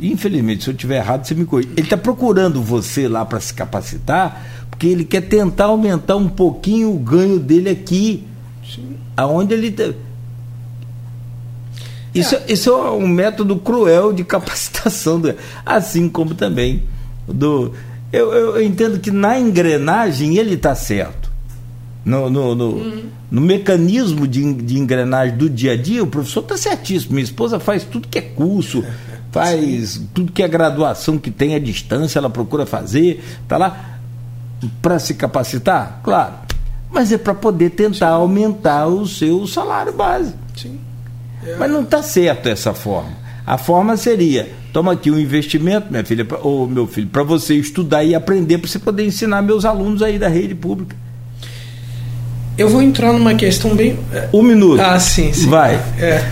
infelizmente, se eu estiver errado, você me corrige. Ele está procurando você lá para se capacitar, porque ele quer tentar aumentar um pouquinho o ganho dele aqui, Sim. aonde ele. Tá... Isso, é. isso é um método cruel de capacitação, do, assim como também do. Eu, eu, entendo que na engrenagem ele está certo. No, no, no, uhum. no mecanismo de, de, engrenagem do dia a dia, o professor está certíssimo. Minha esposa faz tudo que é curso, faz Sim. tudo que é graduação que tem à distância, ela procura fazer, está lá para se capacitar, claro. Mas é para poder tentar Sim. aumentar o seu salário base. Sim. É. Mas não está certo essa forma. A forma seria: toma aqui um investimento, minha filha, ou meu filho, para você estudar e aprender, para você poder ensinar meus alunos aí da rede pública.
Eu vou entrar numa questão bem.
Um minuto.
Ah, sim, sim.
Vai.
É.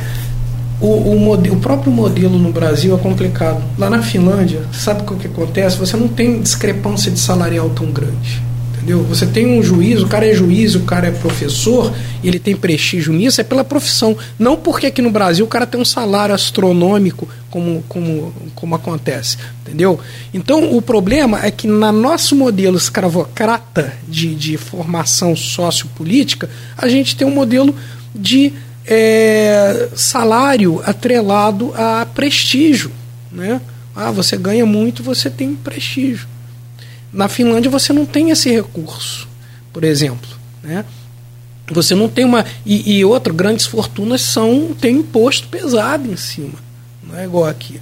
O, o, o próprio modelo no Brasil é complicado. Lá na Finlândia, sabe o que acontece? Você não tem discrepância de salarial tão grande. Entendeu? Você tem um juiz, o cara é juiz, o cara é professor, ele tem prestígio nisso, é pela profissão. Não porque aqui no Brasil o cara tem um salário astronômico, como, como, como acontece. Entendeu? Então o problema é que na nosso modelo escravocrata de, de formação sociopolítica, a gente tem um modelo de é, salário atrelado a prestígio. Né? Ah, você ganha muito, você tem prestígio. Na Finlândia você não tem esse recurso, por exemplo. Né? Você não tem uma. E, e grandes fortunas são tem imposto pesado em cima. Não é igual aqui.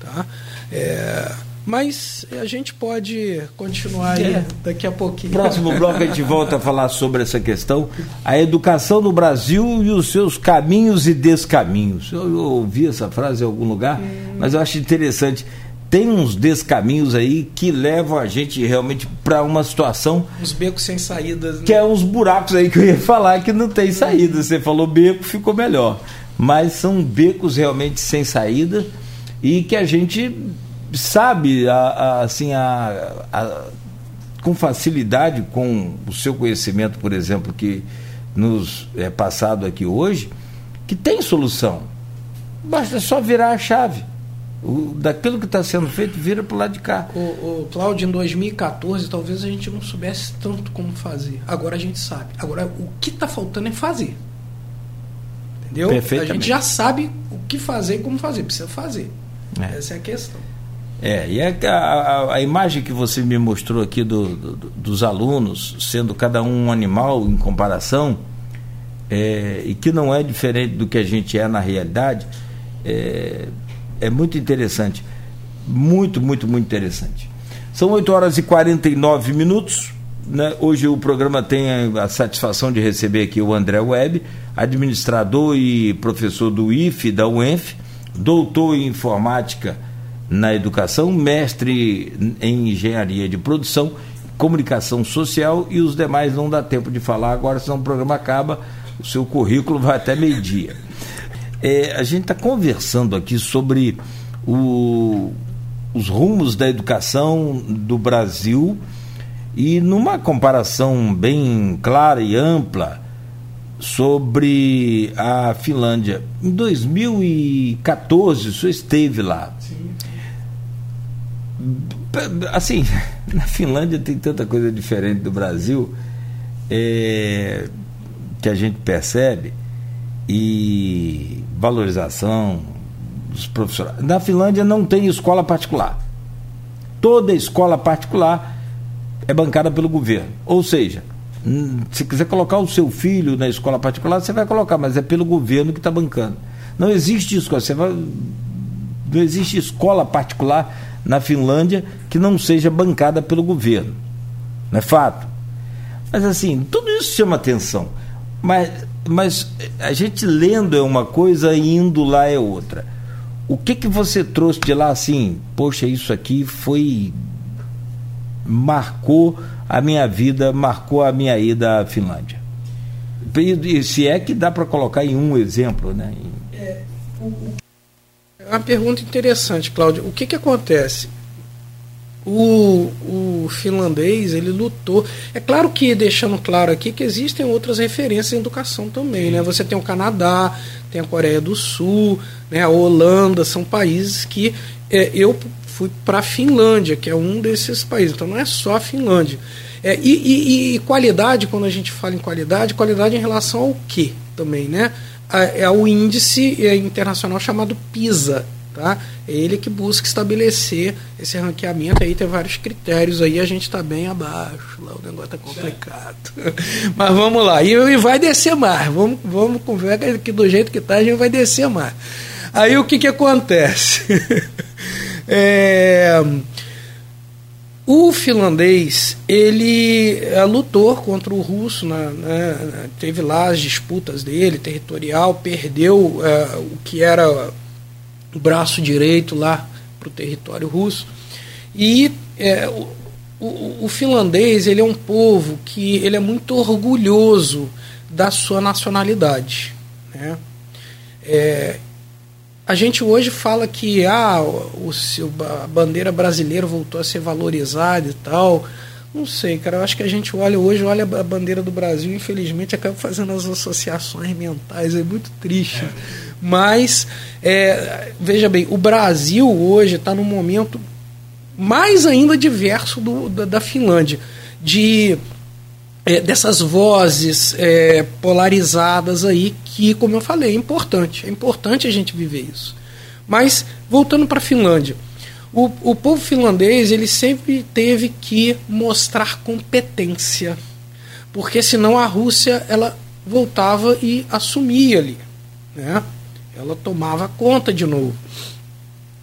Tá? É, mas a gente pode continuar aí é. daqui a pouquinho.
Próximo bloco a gente volta a falar sobre essa questão, a educação no Brasil e os seus caminhos e descaminhos. Eu, eu ouvi essa frase em algum lugar, hum. mas eu acho interessante. Tem uns descaminhos aí que levam a gente realmente para uma situação.
Uns becos sem saídas.
Né? Que é uns buracos aí que eu ia falar que não tem saída. Você falou beco, ficou melhor. Mas são becos realmente sem saída e que a gente sabe, a, a, assim, a, com facilidade, com o seu conhecimento, por exemplo, que nos é passado aqui hoje, que tem solução. Basta só virar a chave. O, daquilo que está sendo feito, vira para o lado de cá.
O, o Cláudio, em 2014, talvez a gente não soubesse tanto como fazer. Agora a gente sabe. Agora, o que está faltando é fazer. Entendeu? A gente já sabe o que fazer e como fazer. Precisa fazer. É. Essa é a questão.
É, e a, a, a, imagem que você me mostrou aqui do, do, dos alunos, sendo cada um um animal em comparação, é, e que não é diferente do que a gente é na realidade, é, é muito interessante. Muito, muito, muito interessante. São 8 horas e 49 minutos. Né? Hoje o programa tem a satisfação de receber aqui o André Webb, administrador e professor do IFE, da UENF, doutor em informática na educação, mestre em engenharia de produção, comunicação social e os demais não dá tempo de falar agora, senão o programa acaba, o seu currículo vai até meio-dia. É, a gente está conversando aqui sobre o, os rumos da educação do Brasil e numa comparação bem clara e ampla sobre a Finlândia. Em 2014, o senhor esteve lá. Sim assim, na Finlândia tem tanta coisa diferente do Brasil é, que a gente percebe e valorização dos profissionais. Na Finlândia não tem escola particular. Toda escola particular é bancada pelo governo. Ou seja, se quiser colocar o seu filho na escola particular, você vai colocar, mas é pelo governo que está bancando. Não existe isso, você vai, não existe escola particular na Finlândia que não seja bancada pelo governo. Não é fato? Mas assim, tudo isso chama atenção. Mas, mas a gente lendo é uma coisa e indo lá é outra. O que que você trouxe de lá assim? Poxa, isso aqui foi marcou a minha vida, marcou a minha ida à Finlândia. E, se é que dá para colocar em um exemplo, né? É,
o, é uma pergunta interessante, Cláudio. O que, que acontece? O, o finlandês ele lutou. É claro que deixando claro aqui que existem outras referências em educação também, né? Você tem o Canadá, tem a Coreia do Sul, né? A Holanda, são países que é, eu fui para a Finlândia, que é um desses países. Então não é só a Finlândia. É, e, e, e, qualidade, quando a gente fala em qualidade, qualidade em relação ao que também, né? É o índice é, internacional chamado PISA. Tá? É ele que busca estabelecer esse ranqueamento. Aí tem vários critérios aí, a gente está bem abaixo. Lá o negócio está complicado. Mas vamos lá. E, e, vai descer mais. Vamos, vamos conversar que do jeito que está, a gente vai descer mais. Aí o que, que acontece? é, o finlandês, ele é, lutou contra o russo, na, né, teve lá as disputas dele, territorial, perdeu é, o que era braço direito lá para o território russo. E o, o, o, finlandês ele é um povo que ele é muito orgulhoso da sua nacionalidade. Né? É, a gente hoje fala que ah, o, a bandeira brasileira voltou a ser valorizada e tal. Não sei, cara. Eu acho que a gente olha hoje, olha a bandeira do Brasil, infelizmente acaba fazendo as associações mentais. É muito triste. É. Mas, é, veja bem, o Brasil hoje está num momento mais ainda diverso do, da, da Finlândia. De é, dessas vozes é, polarizadas aí, que, como eu falei, é importante. É importante a gente viver isso. Mas, voltando para a Finlândia. O, o povo finlandês ele sempre teve que mostrar competência, porque senão a Rússia ela voltava e assumia ali, né? Ela tomava conta de novo.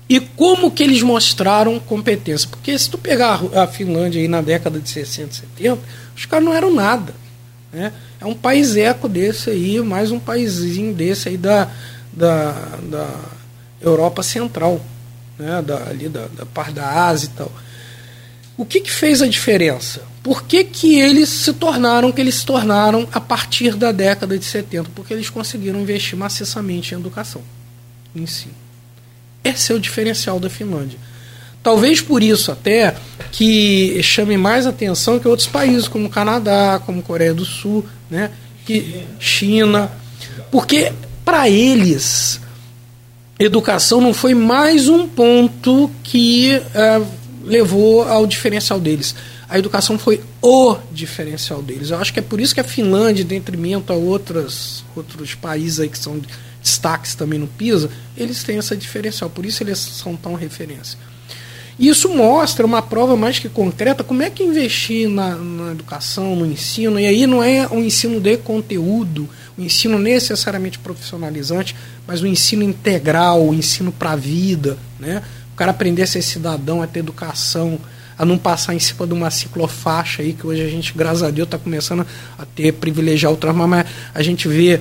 E como que eles mostraram competência? Porque se tu pegar a Finlândia aí na década de 60, 70, os caras não eram nada. Né? É um país eco desse aí, mais um paísinho desse aí da, da, da Europa Central né, da, ali da, da parte da Ásia e tal. O que, que fez a diferença? Por que, que eles se tornaram que eles se tornaram a partir da década de 70? Porque eles conseguiram investir maciçamente em educação, em ensino. Esse é o diferencial da Finlândia. Talvez por isso até que chame mais atenção que outros países, como Canadá, como Coreia do Sul, né, que China, porque para eles educação não foi mais um ponto que é, levou ao diferencial deles. A educação foi o diferencial deles. Eu acho que é por isso que a Finlândia, em detrimento a outras, outros países aí que são destaques também no PISA, eles têm essa diferencial. Por isso eles são tão referência. Isso mostra uma prova mais que concreta como é que investir na, na educação, no ensino, e aí não é um ensino de conteúdo, um ensino necessariamente profissionalizante, mas um ensino integral, um ensino para a vida, né? o cara aprender a ser cidadão, a ter educação, a não passar em cima de uma ciclofaixa aí, que hoje a gente, graças a Deus, está começando a ter, privilegiar o trânsito, mas a gente vê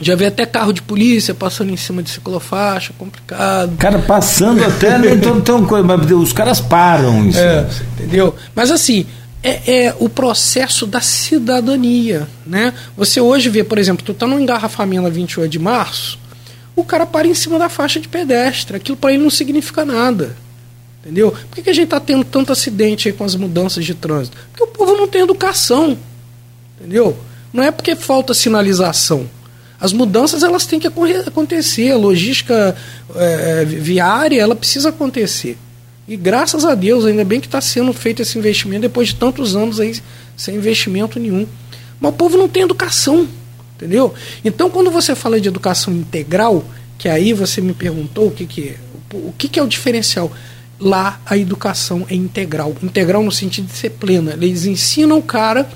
já vê até carro de polícia passando em cima de ciclofaixa, complicado.
Cara, passando até, né, então, então, mas os caras param isso.
É, entendeu? Mas assim, é, é, o processo da cidadania, né? Você hoje vê, por exemplo, tu tá num engarrafamento na 28 de março, o cara para em cima da faixa de pedestre, aquilo para ele não significa nada. Entendeu? Por que, que a gente tá tendo tanto acidente com as mudanças de trânsito? Porque o povo não tem educação. Entendeu? Não é porque falta sinalização as mudanças elas têm que acontecer, a logística é, viária ela precisa acontecer. E graças a Deus, ainda bem que está sendo feito esse investimento depois de tantos anos aí sem investimento nenhum. Mas o povo não tem educação, entendeu? Então, quando você fala de educação integral, que aí você me perguntou o que, que é, o que, que é o diferencial. Lá a educação é integral. Integral no sentido de ser plena. Eles ensinam o cara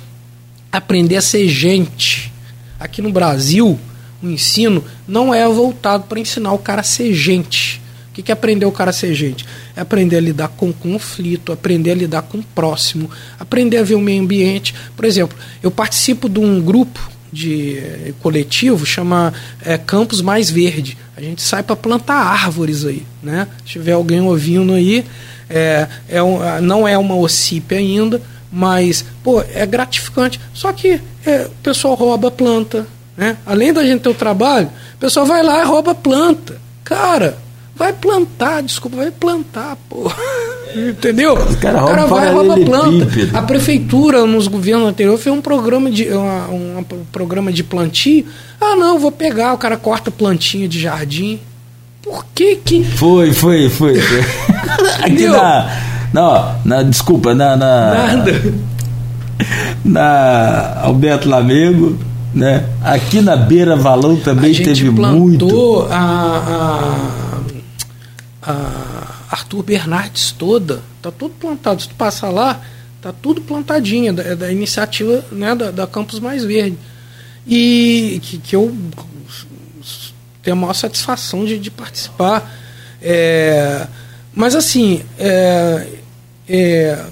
a aprender a ser gente. Aqui no Brasil, o ensino não é voltado para ensinar o cara a ser gente. O que, que é aprender o cara a ser gente? É aprender a lidar com conflito, aprender a lidar com o próximo, aprender a ver o meio ambiente. Por exemplo, eu participo de um grupo de eh, coletivo chama é, Campos Mais Verde. A gente sai para plantar árvores aí, né? Se tiver alguém ouvindo aí, é, é um, não é uma OCIP ainda, mas pô, é gratificante. Só que é, o pessoal rouba planta, né? Além da gente ter o trabalho, o pessoal vai lá e rouba planta. Cara, vai plantar, desculpa, vai plantar, pô. Entendeu? o cara vai e rouba planta. A prefeitura, nos governos anteriores, fez um programa de, um, um programa de plantio. Ah, não, vou pegar, o cara corta plantinha de jardim. Por que que.
Foi, foi, foi. Aqui na. Não, na, desculpa, na. na Nada. Na Alberto Lamego né? Aqui na Beira Valão também teve muito.
A, a, a Arthur Bernardes toda, tá tudo plantado. Se tu passar lá, tá tudo plantadinho, da, da iniciativa né, da, da Campus Mais Verde. E que, que eu tenho a maior satisfação de, de participar. É, mas assim, é, é,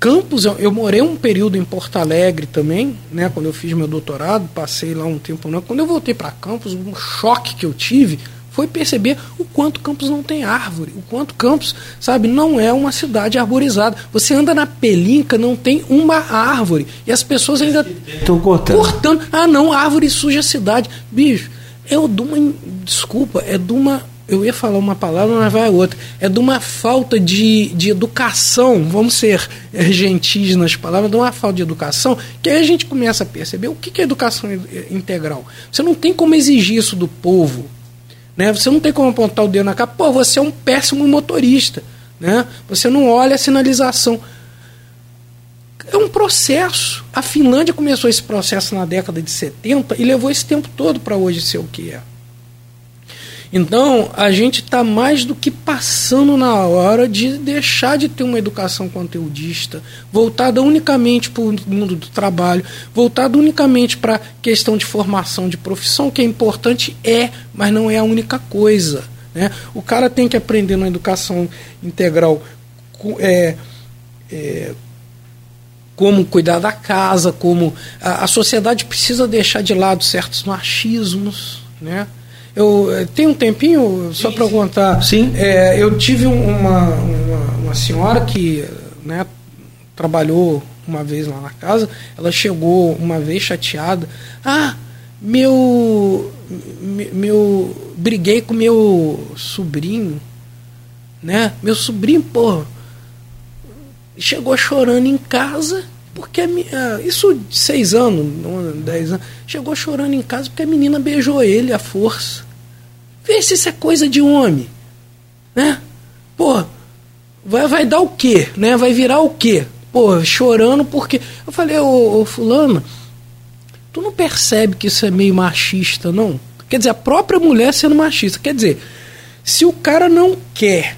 Campos, eu, eu, morei um período em Porto Alegre também, né, quando eu fiz meu doutorado, passei lá um tempo. Né, quando eu voltei para Campos, um choque que eu tive foi foi perceber o quanto Campos não tem árvore, o quanto Campos, sabe, não é uma cidade arborizada. Você anda na Pelinca, não tem uma árvore. E as pessoas ainda
estão cortando.
cortando. Ah, não, árvore suja a cidade. Bicho, é de uma. Desculpa, é de uma eu ia falar uma palavra, mas vai outra. É de uma falta de, de educação, vamos ser gentis nas palavras, de uma falta de educação, que aí a gente começa a perceber o que é educação integral. Você não tem como exigir isso do povo. Né? Você não tem como apontar o dedo na cara, pô, você é um péssimo motorista. Né? Você não olha a sinalização. É um processo. A Finlândia começou esse processo na década de 70 e levou esse tempo todo para hoje ser o que é. Então, a gente está mais do que passando na hora de deixar de ter uma educação conteudista, voltada unicamente para o mundo do trabalho, voltada unicamente para a questão de formação de profissão, que é importante, é, mas não é a única coisa. Né? O cara tem que aprender na educação integral é, é, como cuidar da casa, como a, a sociedade precisa deixar de lado certos machismos, né? Eu eh, tenho um tempinho só para contar.
Sim.
É, eu tive uma, uma, uma, senhora que né, trabalhou uma vez lá na casa. Ela chegou uma vez chateada. Ah, meu meu briguei com meu sobrinho, né? Meu sobrinho, pô, chegou chorando em casa porque isso de seis anos, dez anos, chegou chorando em casa porque a menina beijou ele à força. Vê se isso é coisa de homem. Né? Pô, vai, vai dar o quê? Né? Vai virar o quê? Pô, chorando porque. Eu falei, ô, ô fulano, tu não percebe que isso é meio machista, não? Quer dizer, a própria mulher sendo machista. Quer dizer, se o cara não quer,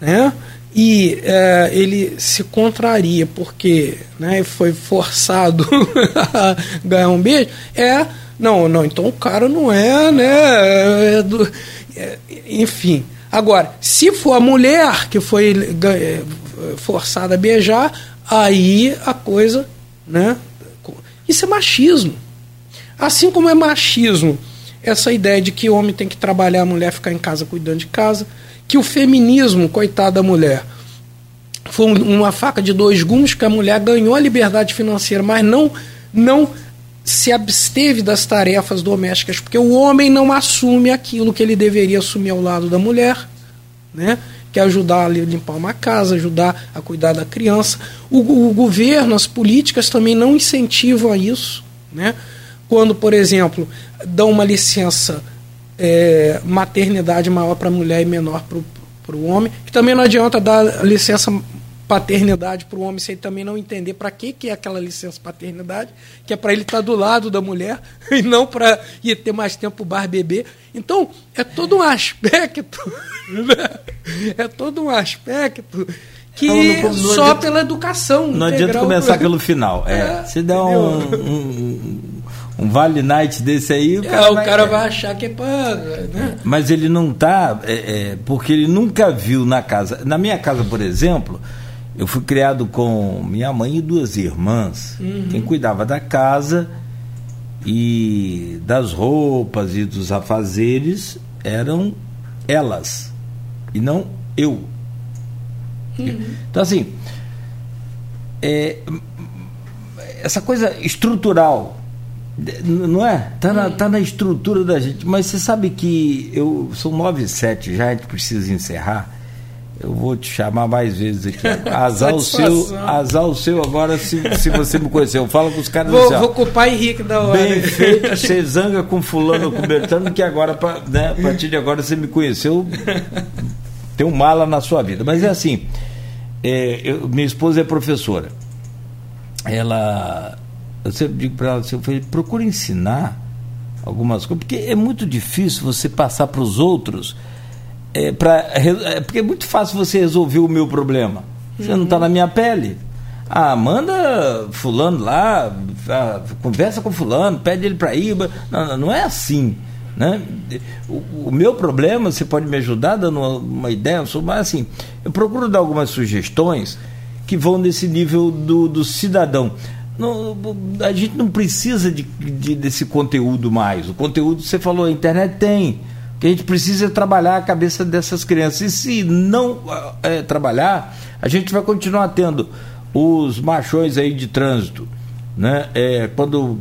né? E é, ele se contraria porque né, foi forçado a ganhar um beijo, é não, não, então o cara não é, né? É do, é, enfim. Agora, se for a mulher que foi é, forçada a beijar, aí a coisa, né? Isso é machismo. Assim como é machismo essa ideia de que o homem tem que trabalhar, a mulher ficar em casa cuidando de casa que o feminismo, coitada da mulher, foi uma faca de dois gumes que a mulher ganhou a liberdade financeira, mas não não se absteve das tarefas domésticas, porque o homem não assume aquilo que ele deveria assumir ao lado da mulher, né? que é ajudar a limpar uma casa, ajudar a cuidar da criança. O, o governo, as políticas também não incentivam a isso. Né? Quando, por exemplo, dão uma licença é, maternidade maior para a mulher e menor para o homem, que também não adianta dar licença paternidade para o homem sem também não entender para que, que é aquela licença paternidade, que é para ele estar tá do lado da mulher e não para ir ter mais tempo bar beber. Então, é todo um aspecto, né? é todo um aspecto que não, não, não só pela educação.
Não adianta começar pelo final. É, é se der um, um, um Vale Night desse aí,
o é, cara, é, vai, o cara vai achar que é para. Né?
Mas ele não tá. É, é, porque ele nunca viu na casa. Na minha casa, por exemplo, eu fui criado com minha mãe e duas irmãs. Uhum. Quem cuidava da casa e das roupas e dos afazeres eram elas e não eu. Uhum. Então, assim, é, essa coisa estrutural não é? Tá na, tá na estrutura da gente. Mas você sabe que eu são nove e sete já, a gente precisa encerrar. Eu vou te chamar mais vezes aqui. Azar o seu, azar o seu agora se, se você me conheceu. Fala com os caras
Vou, assim, vou com o pai Henrique da hora.
Bem feito, você zanga com fulano, com Bertano, que agora, pra, né, a partir de agora você me conheceu, tem um mala na sua vida. Mas é assim, é, eu, minha esposa é professora. Ela eu sempre digo para ela assim, eu procura ensinar algumas coisas, porque é muito difícil você passar para os outros, é, pra, é, porque é muito fácil você resolver o meu problema. Você uhum. não está na minha pele. Ah, manda fulano lá, ah, conversa com fulano, pede ele para ir. Não, não é assim. Né? O, o, meu problema, você pode me ajudar dando uma, uma ideia, mas assim, eu procuro dar algumas sugestões que vão nesse nível do, do cidadão. Não, a gente não precisa de, de, desse conteúdo mais. O conteúdo, você falou, a internet tem. que a gente precisa trabalhar a cabeça dessas crianças. E se não é, trabalhar, a gente vai continuar tendo os machões aí de trânsito, né? É, quando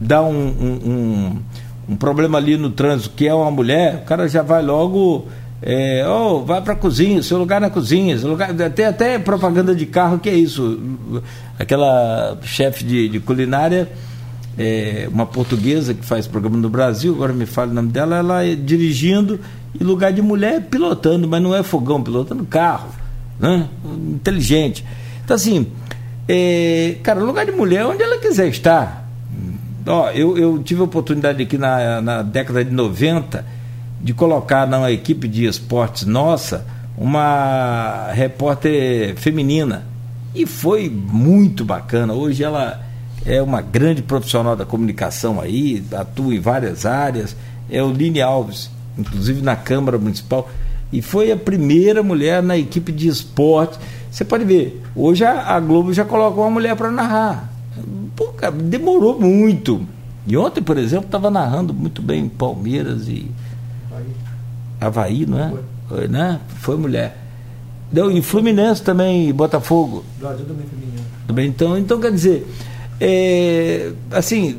dá um, um, um, um, problema ali no trânsito, que é uma mulher, o cara já vai logo. É, oh, vai para a cozinha, seu lugar na cozinha, seu lugar, tem até propaganda de carro que é isso. Aquela chefe de, de culinária é, uma portuguesa que faz programa no Brasil, agora me fala o nome dela, ela é dirigindo e lugar de mulher pilotando, mas não é fogão, pilotando carro, né? inteligente. Então assim, é, cara, lugar de mulher é onde ela quiser estar. Ó, eu, eu tive a oportunidade aqui na, na década de 90 de colocar na equipe de esportes nossa uma repórter feminina. E foi muito bacana. Hoje ela é uma grande profissional da comunicação aí, atua em várias áreas, é o Line Alves, inclusive na Câmara Municipal, e foi a primeira mulher na equipe de esporte. Você pode ver, hoje a, Globo já colocou uma mulher para narrar. Pô, cara, demorou muito. E ontem, por exemplo, estava narrando muito bem Palmeiras e Havaí, não é? Foi, né? Foi mulher. Deu em Fluminense também, Botafogo. Brasil também feminino. Então, então quer dizer, é, assim,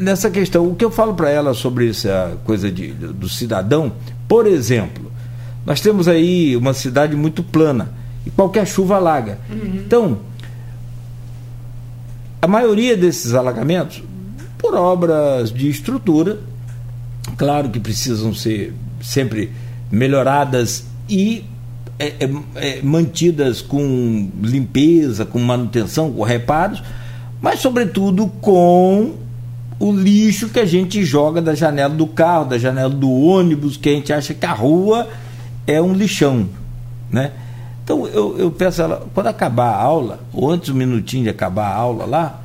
nessa questão, o que eu falo para ela sobre essa coisa de, do cidadão, por exemplo, nós temos aí uma cidade muito plana e qualquer chuva alaga. Uhum. Então, a maioria desses alagamentos, por obras de estrutura, claro que precisam ser sempre melhoradas e é, é, é, mantidas com limpeza, com manutenção, com reparos mas sobretudo com o lixo que a gente joga da janela do carro, da janela do ônibus, que a gente acha que a rua é um lixão, né? Então eu, eu peço a ela, quando acabar a aula, ou antes um minutinho de acabar a aula lá,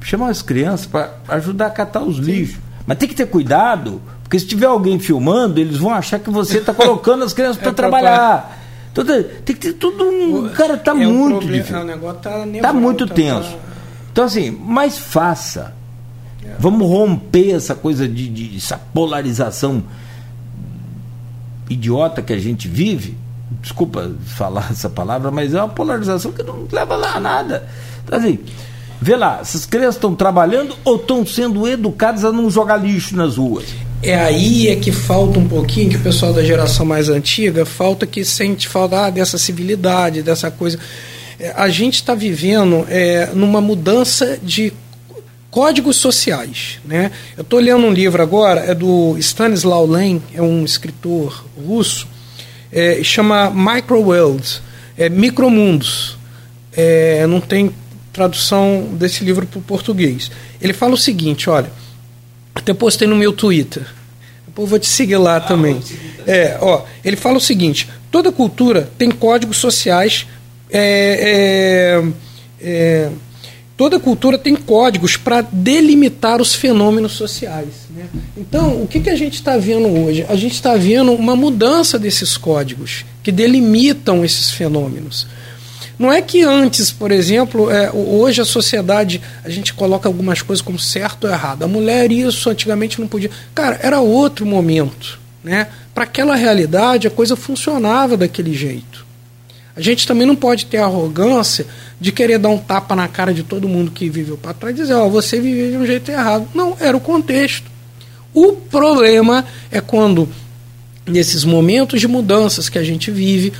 chamar as crianças para ajudar a catar os lixos. Mas tem que ter cuidado, porque se tiver alguém filmando, eles vão achar que você está colocando as crianças para é trabalhar. Então, tem que ter tudo um. Cara, tá é muito um problema, difícil. O negócio tá, tá muito tá, tenso. Tá... Então, assim, mas faça. É. Vamos romper essa coisa de, de, essa polarização idiota que a gente vive. Desculpa falar essa palavra, mas é uma polarização que não leva lá a nada. Então, assim, vê lá, essas crianças estão trabalhando ou estão sendo educadas a não jogar lixo nas ruas?
É aí é que falta um pouquinho, que o pessoal da geração mais antiga falta que sente falta ah, dessa civilidade, dessa coisa. É, a gente está vivendo é, numa mudança de códigos sociais. Né? Eu estou lendo um livro agora, é do Stanislaw Lem, é um escritor russo, é, chama Microworlds, é, Micromundos. É, não tem tradução desse livro para o português. Ele fala o seguinte, olha, até postei no meu Twitter, depois vou te seguir lá ah, também. É, ó, ele fala o seguinte: toda cultura tem códigos sociais é, é, é, toda cultura tem códigos para delimitar os fenômenos sociais. Né? Então, o que, que a gente está vendo hoje? A gente está vendo uma mudança desses códigos que delimitam esses fenômenos. Não é que antes, por exemplo, é, hoje a sociedade, a gente coloca algumas coisas como certo ou errado. A mulher isso antigamente não podia. Cara, era outro momento. Né? Para aquela realidade, a coisa funcionava daquele jeito. A gente também não pode ter a arrogância de querer dar um tapa na cara de todo mundo que viveu para trás e dizer, ó, você viveu de um jeito errado. Não, era o contexto. O problema é quando, nesses momentos de mudanças que a gente vive,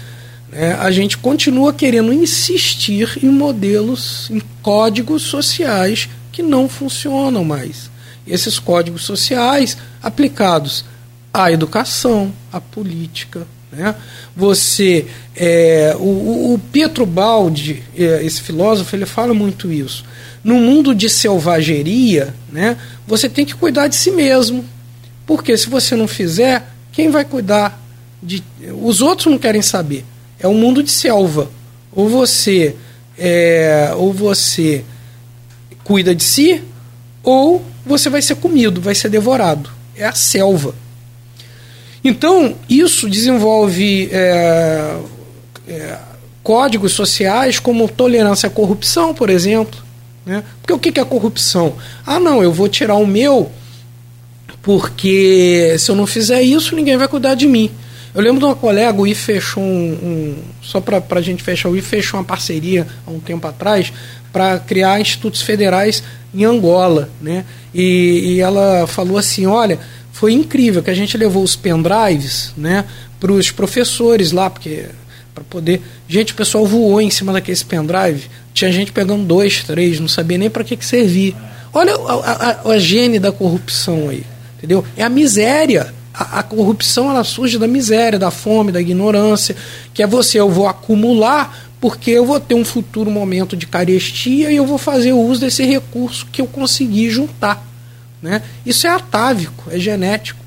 né, a gente continua querendo insistir em modelos, em códigos sociais que não funcionam mais. Esses códigos sociais aplicados à educação, à política, né? Você, é, o, o Pietro Baldi, é, esse filósofo, ele fala muito isso. No mundo de selvageria, né, você tem que cuidar de si mesmo. Porque se você não fizer, quem vai cuidar? De, os outros não querem saber. É um mundo de selva. Ou você, é, ou você cuida de si, ou você vai ser comido, vai ser devorado. É a selva. Então, isso desenvolve é, é, códigos sociais como tolerância à corrupção, por exemplo. Né? Porque o que é corrupção? Ah, não, eu vou tirar o meu porque se eu não fizer isso, ninguém vai cuidar de mim. Eu lembro de uma colega, o I fechou um. um só para a gente fechar, o I fechou uma parceria há um tempo atrás para criar institutos federais em Angola. Né? E, e ela falou assim: olha, foi incrível que a gente levou os pendrives né, para os professores lá, porque para poder. Gente, o pessoal voou em cima daquele pendrive, tinha gente pegando dois, três, não sabia nem para que, que. Olha a, a, a gene da corrupção aí, entendeu? É a miséria a, corrupção ela surge da miséria, da fome, da ignorância, que é você, eu vou acumular porque eu vou ter um futuro momento de carestia e eu vou fazer uso desse recurso que eu consegui juntar. Né? Isso é atávico, é genético.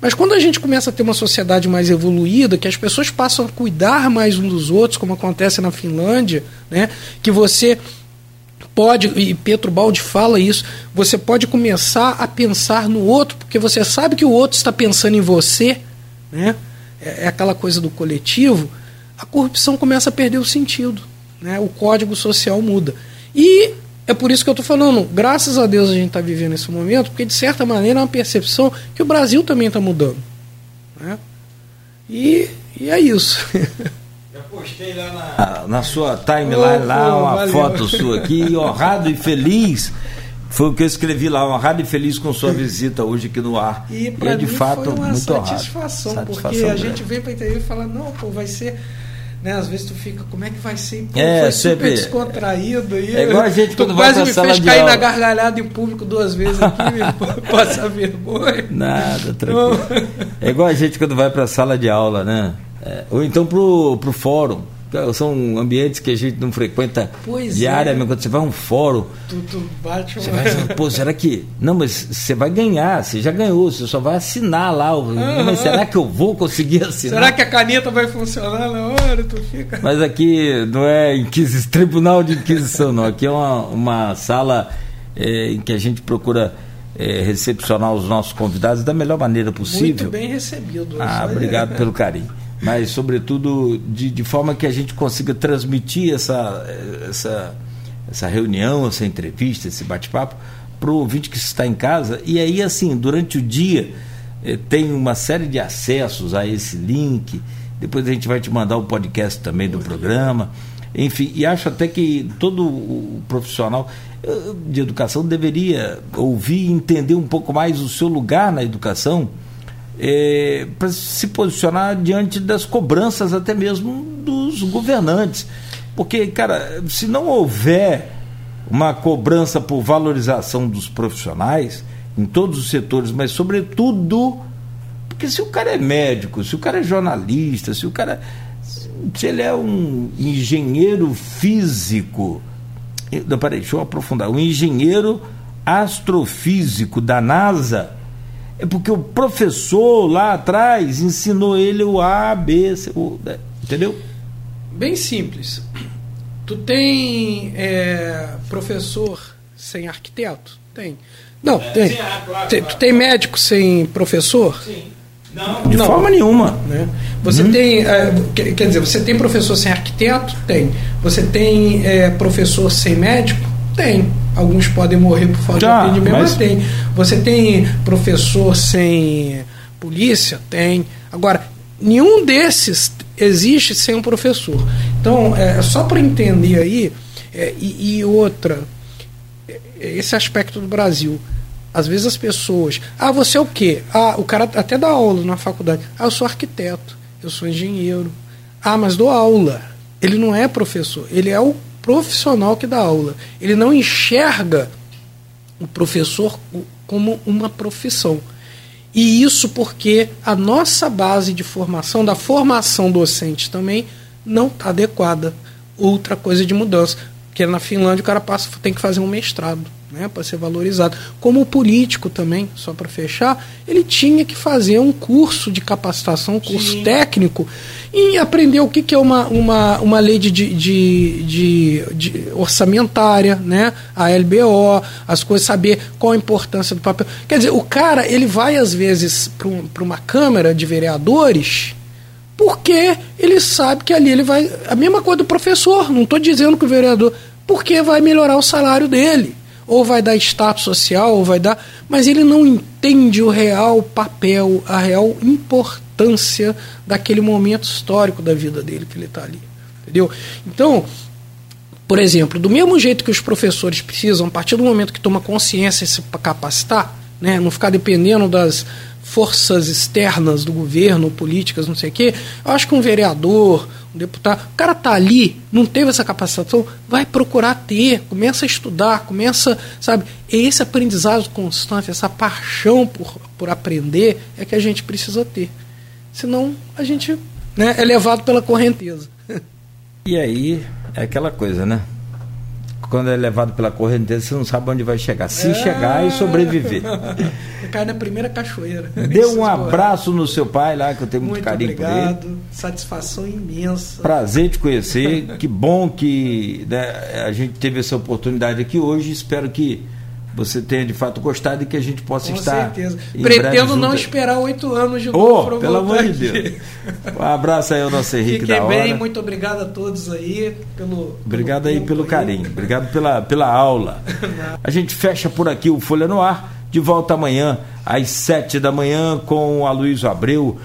Mas quando a gente começa a ter uma sociedade mais evoluída, que as pessoas passam a cuidar mais um dos outros, como acontece na Finlândia, né? que você pode, e Petro Baldi fala isso, você pode começar a pensar no outro, porque você sabe que o outro está pensando em você, né? é, é aquela coisa do coletivo, a corrupção começa a perder o sentido. Né? O código social muda. E é por isso que eu estou falando, graças a Deus a gente está vivendo esse momento, porque de certa maneira é uma percepção que o Brasil também está mudando. Né? E, e é isso.
postei lá na, na sua timeline oh, lá uma valeu. foto sua aqui, honrado e feliz. Foi o que eu escrevi lá, honrado e feliz com sua visita hoje aqui no ar.
E, e é de fato foi uma muito satisfação, honrado. porque satisfação a gente vem para interview e fala, não, pô, vai ser né? Às vezes tu fica, como é que vai ser? Pô,
é,
foi
super
descontraído aí.
É igual a gente
tu
quando
quase
vai
me
sala
fez cair
aula.
na gargalhada em público duas vezes aqui, passar vergonha.
Nada, tranquilo. É igual a gente quando vai para a sala de aula, né? É, ou então pro, pro fórum. São ambientes que a gente não frequenta
pois
diariamente.
É.
Quando você vai a um fórum.
Tu, tu bate
você vai, Pô, será que. Não, mas você vai ganhar, você já ganhou, você só vai assinar lá. Uhum. Mas será que eu vou conseguir assinar?
Será que a caneta vai funcionar na hora? Tu fica...
Mas aqui não é inquis... tribunal de inquisição, não. Aqui é uma, uma sala é, em que a gente procura. É, recepcionar os nossos convidados da melhor maneira possível.
Muito bem recebido.
Ah, obrigado pelo carinho mas sobretudo de, de forma que a gente consiga transmitir essa, essa, essa reunião, essa entrevista, esse bate-papo para o ouvinte que está em casa. E aí, assim, durante o dia eh, tem uma série de acessos a esse link. Depois a gente vai te mandar o podcast também do programa. Enfim, e acho até que todo o profissional eh, de educação deveria ouvir e entender um pouco mais o seu lugar na educação é, para se posicionar diante das cobranças até mesmo dos governantes. Porque, cara, se não houver uma cobrança por valorização dos profissionais em todos os setores, mas sobretudo porque se o cara é médico, se o cara é jornalista, se o cara se ele é um engenheiro físico, peraí, deixa eu aprofundar, um engenheiro astrofísico da NASA, é porque o professor lá atrás ensinou ele o A, B, C, o, entendeu?
Bem simples. Tu tem é, professor sem arquiteto? Tem. Não, é, tem. Sim, é, claro, tem claro. Tu tem médico sem professor?
Sim. Não, de não, forma nenhuma.
Né? Você hum. tem, é, quer dizer, você tem professor sem arquiteto? Tem. Você tem é, professor sem médico? Tem. Alguns podem morrer por falta Já, de atendimento, mas... mas tem. Você tem professor sem polícia? Tem. Agora, nenhum desses existe sem um professor. Então, é, só para entender aí, é, e, e, outra, é, esse aspecto do Brasil. Às vezes as pessoas. Ah, você é o quê? Ah, o cara até dá aula na faculdade. Ah, eu sou arquiteto, eu sou engenheiro. Ah, mas dou aula. Ele não é professor, ele é o profissional que dá aula. Ele não enxerga o professor como uma profissão. E isso porque a nossa base de formação, da formação docente também, não está adequada. Outra coisa de mudança. Porque na Finlândia o cara passa, tem que fazer um mestrado né, para ser valorizado. Como político também, só para fechar, ele tinha que fazer um curso de capacitação, um curso Sim. técnico, e aprender o que, que é uma, uma, uma lei de, de, de, de, orçamentária, né, a LBO, as coisas, saber qual a importância do papel. Quer dizer, o cara ele vai às vezes para uma Câmara de Vereadores porque ele sabe que ali ele vai. A mesma coisa do professor, não estou dizendo que o vereador. Porque vai melhorar o salário dele ou vai dar status social, ou vai dar. Mas ele não entende o real papel, a real importância daquele momento histórico da vida dele que ele está ali. Entendeu? Então, por exemplo, do mesmo jeito que os professores precisam, a partir do momento que toma consciência e se capacitar, né, não ficar dependendo das forças externas do governo, políticas, não sei o quê, eu acho que um vereador, um deputado, o cara tá ali, não teve essa capacitação, vai procurar ter, começa a estudar, começa, sabe, esse aprendizado constante, essa paixão por, por aprender é que a gente precisa ter. Senão a gente né, é levado pela correnteza.
E aí é aquela coisa, né? Quando é levado pela correnteza, você não sabe onde vai chegar. Se é... chegar e sobreviver.
Cai na primeira cachoeira.
Dê um abraço no seu pai lá, que eu tenho muito, muito carinho
obrigado.
por ele.
Satisfação imensa.
Prazer te conhecer. que bom que né, a gente teve essa oportunidade aqui hoje. Espero que você tenha de fato gostado e que a gente possa
Com
estar.
Com certeza. Pretendo não esperar oito anos de
novo. Oh, pelo amor de Deus. Um abraço aí ao nosso Henrique
Fiquei
da hora.
bem, muito obrigado a todos aí pelo.
Obrigado pelo aí pelo carinho. Aí. Obrigado pela, pela aula. a gente fecha por aqui o Folha no Ar. De volta amanhã, às sete da manhã, com a Luiz Abreu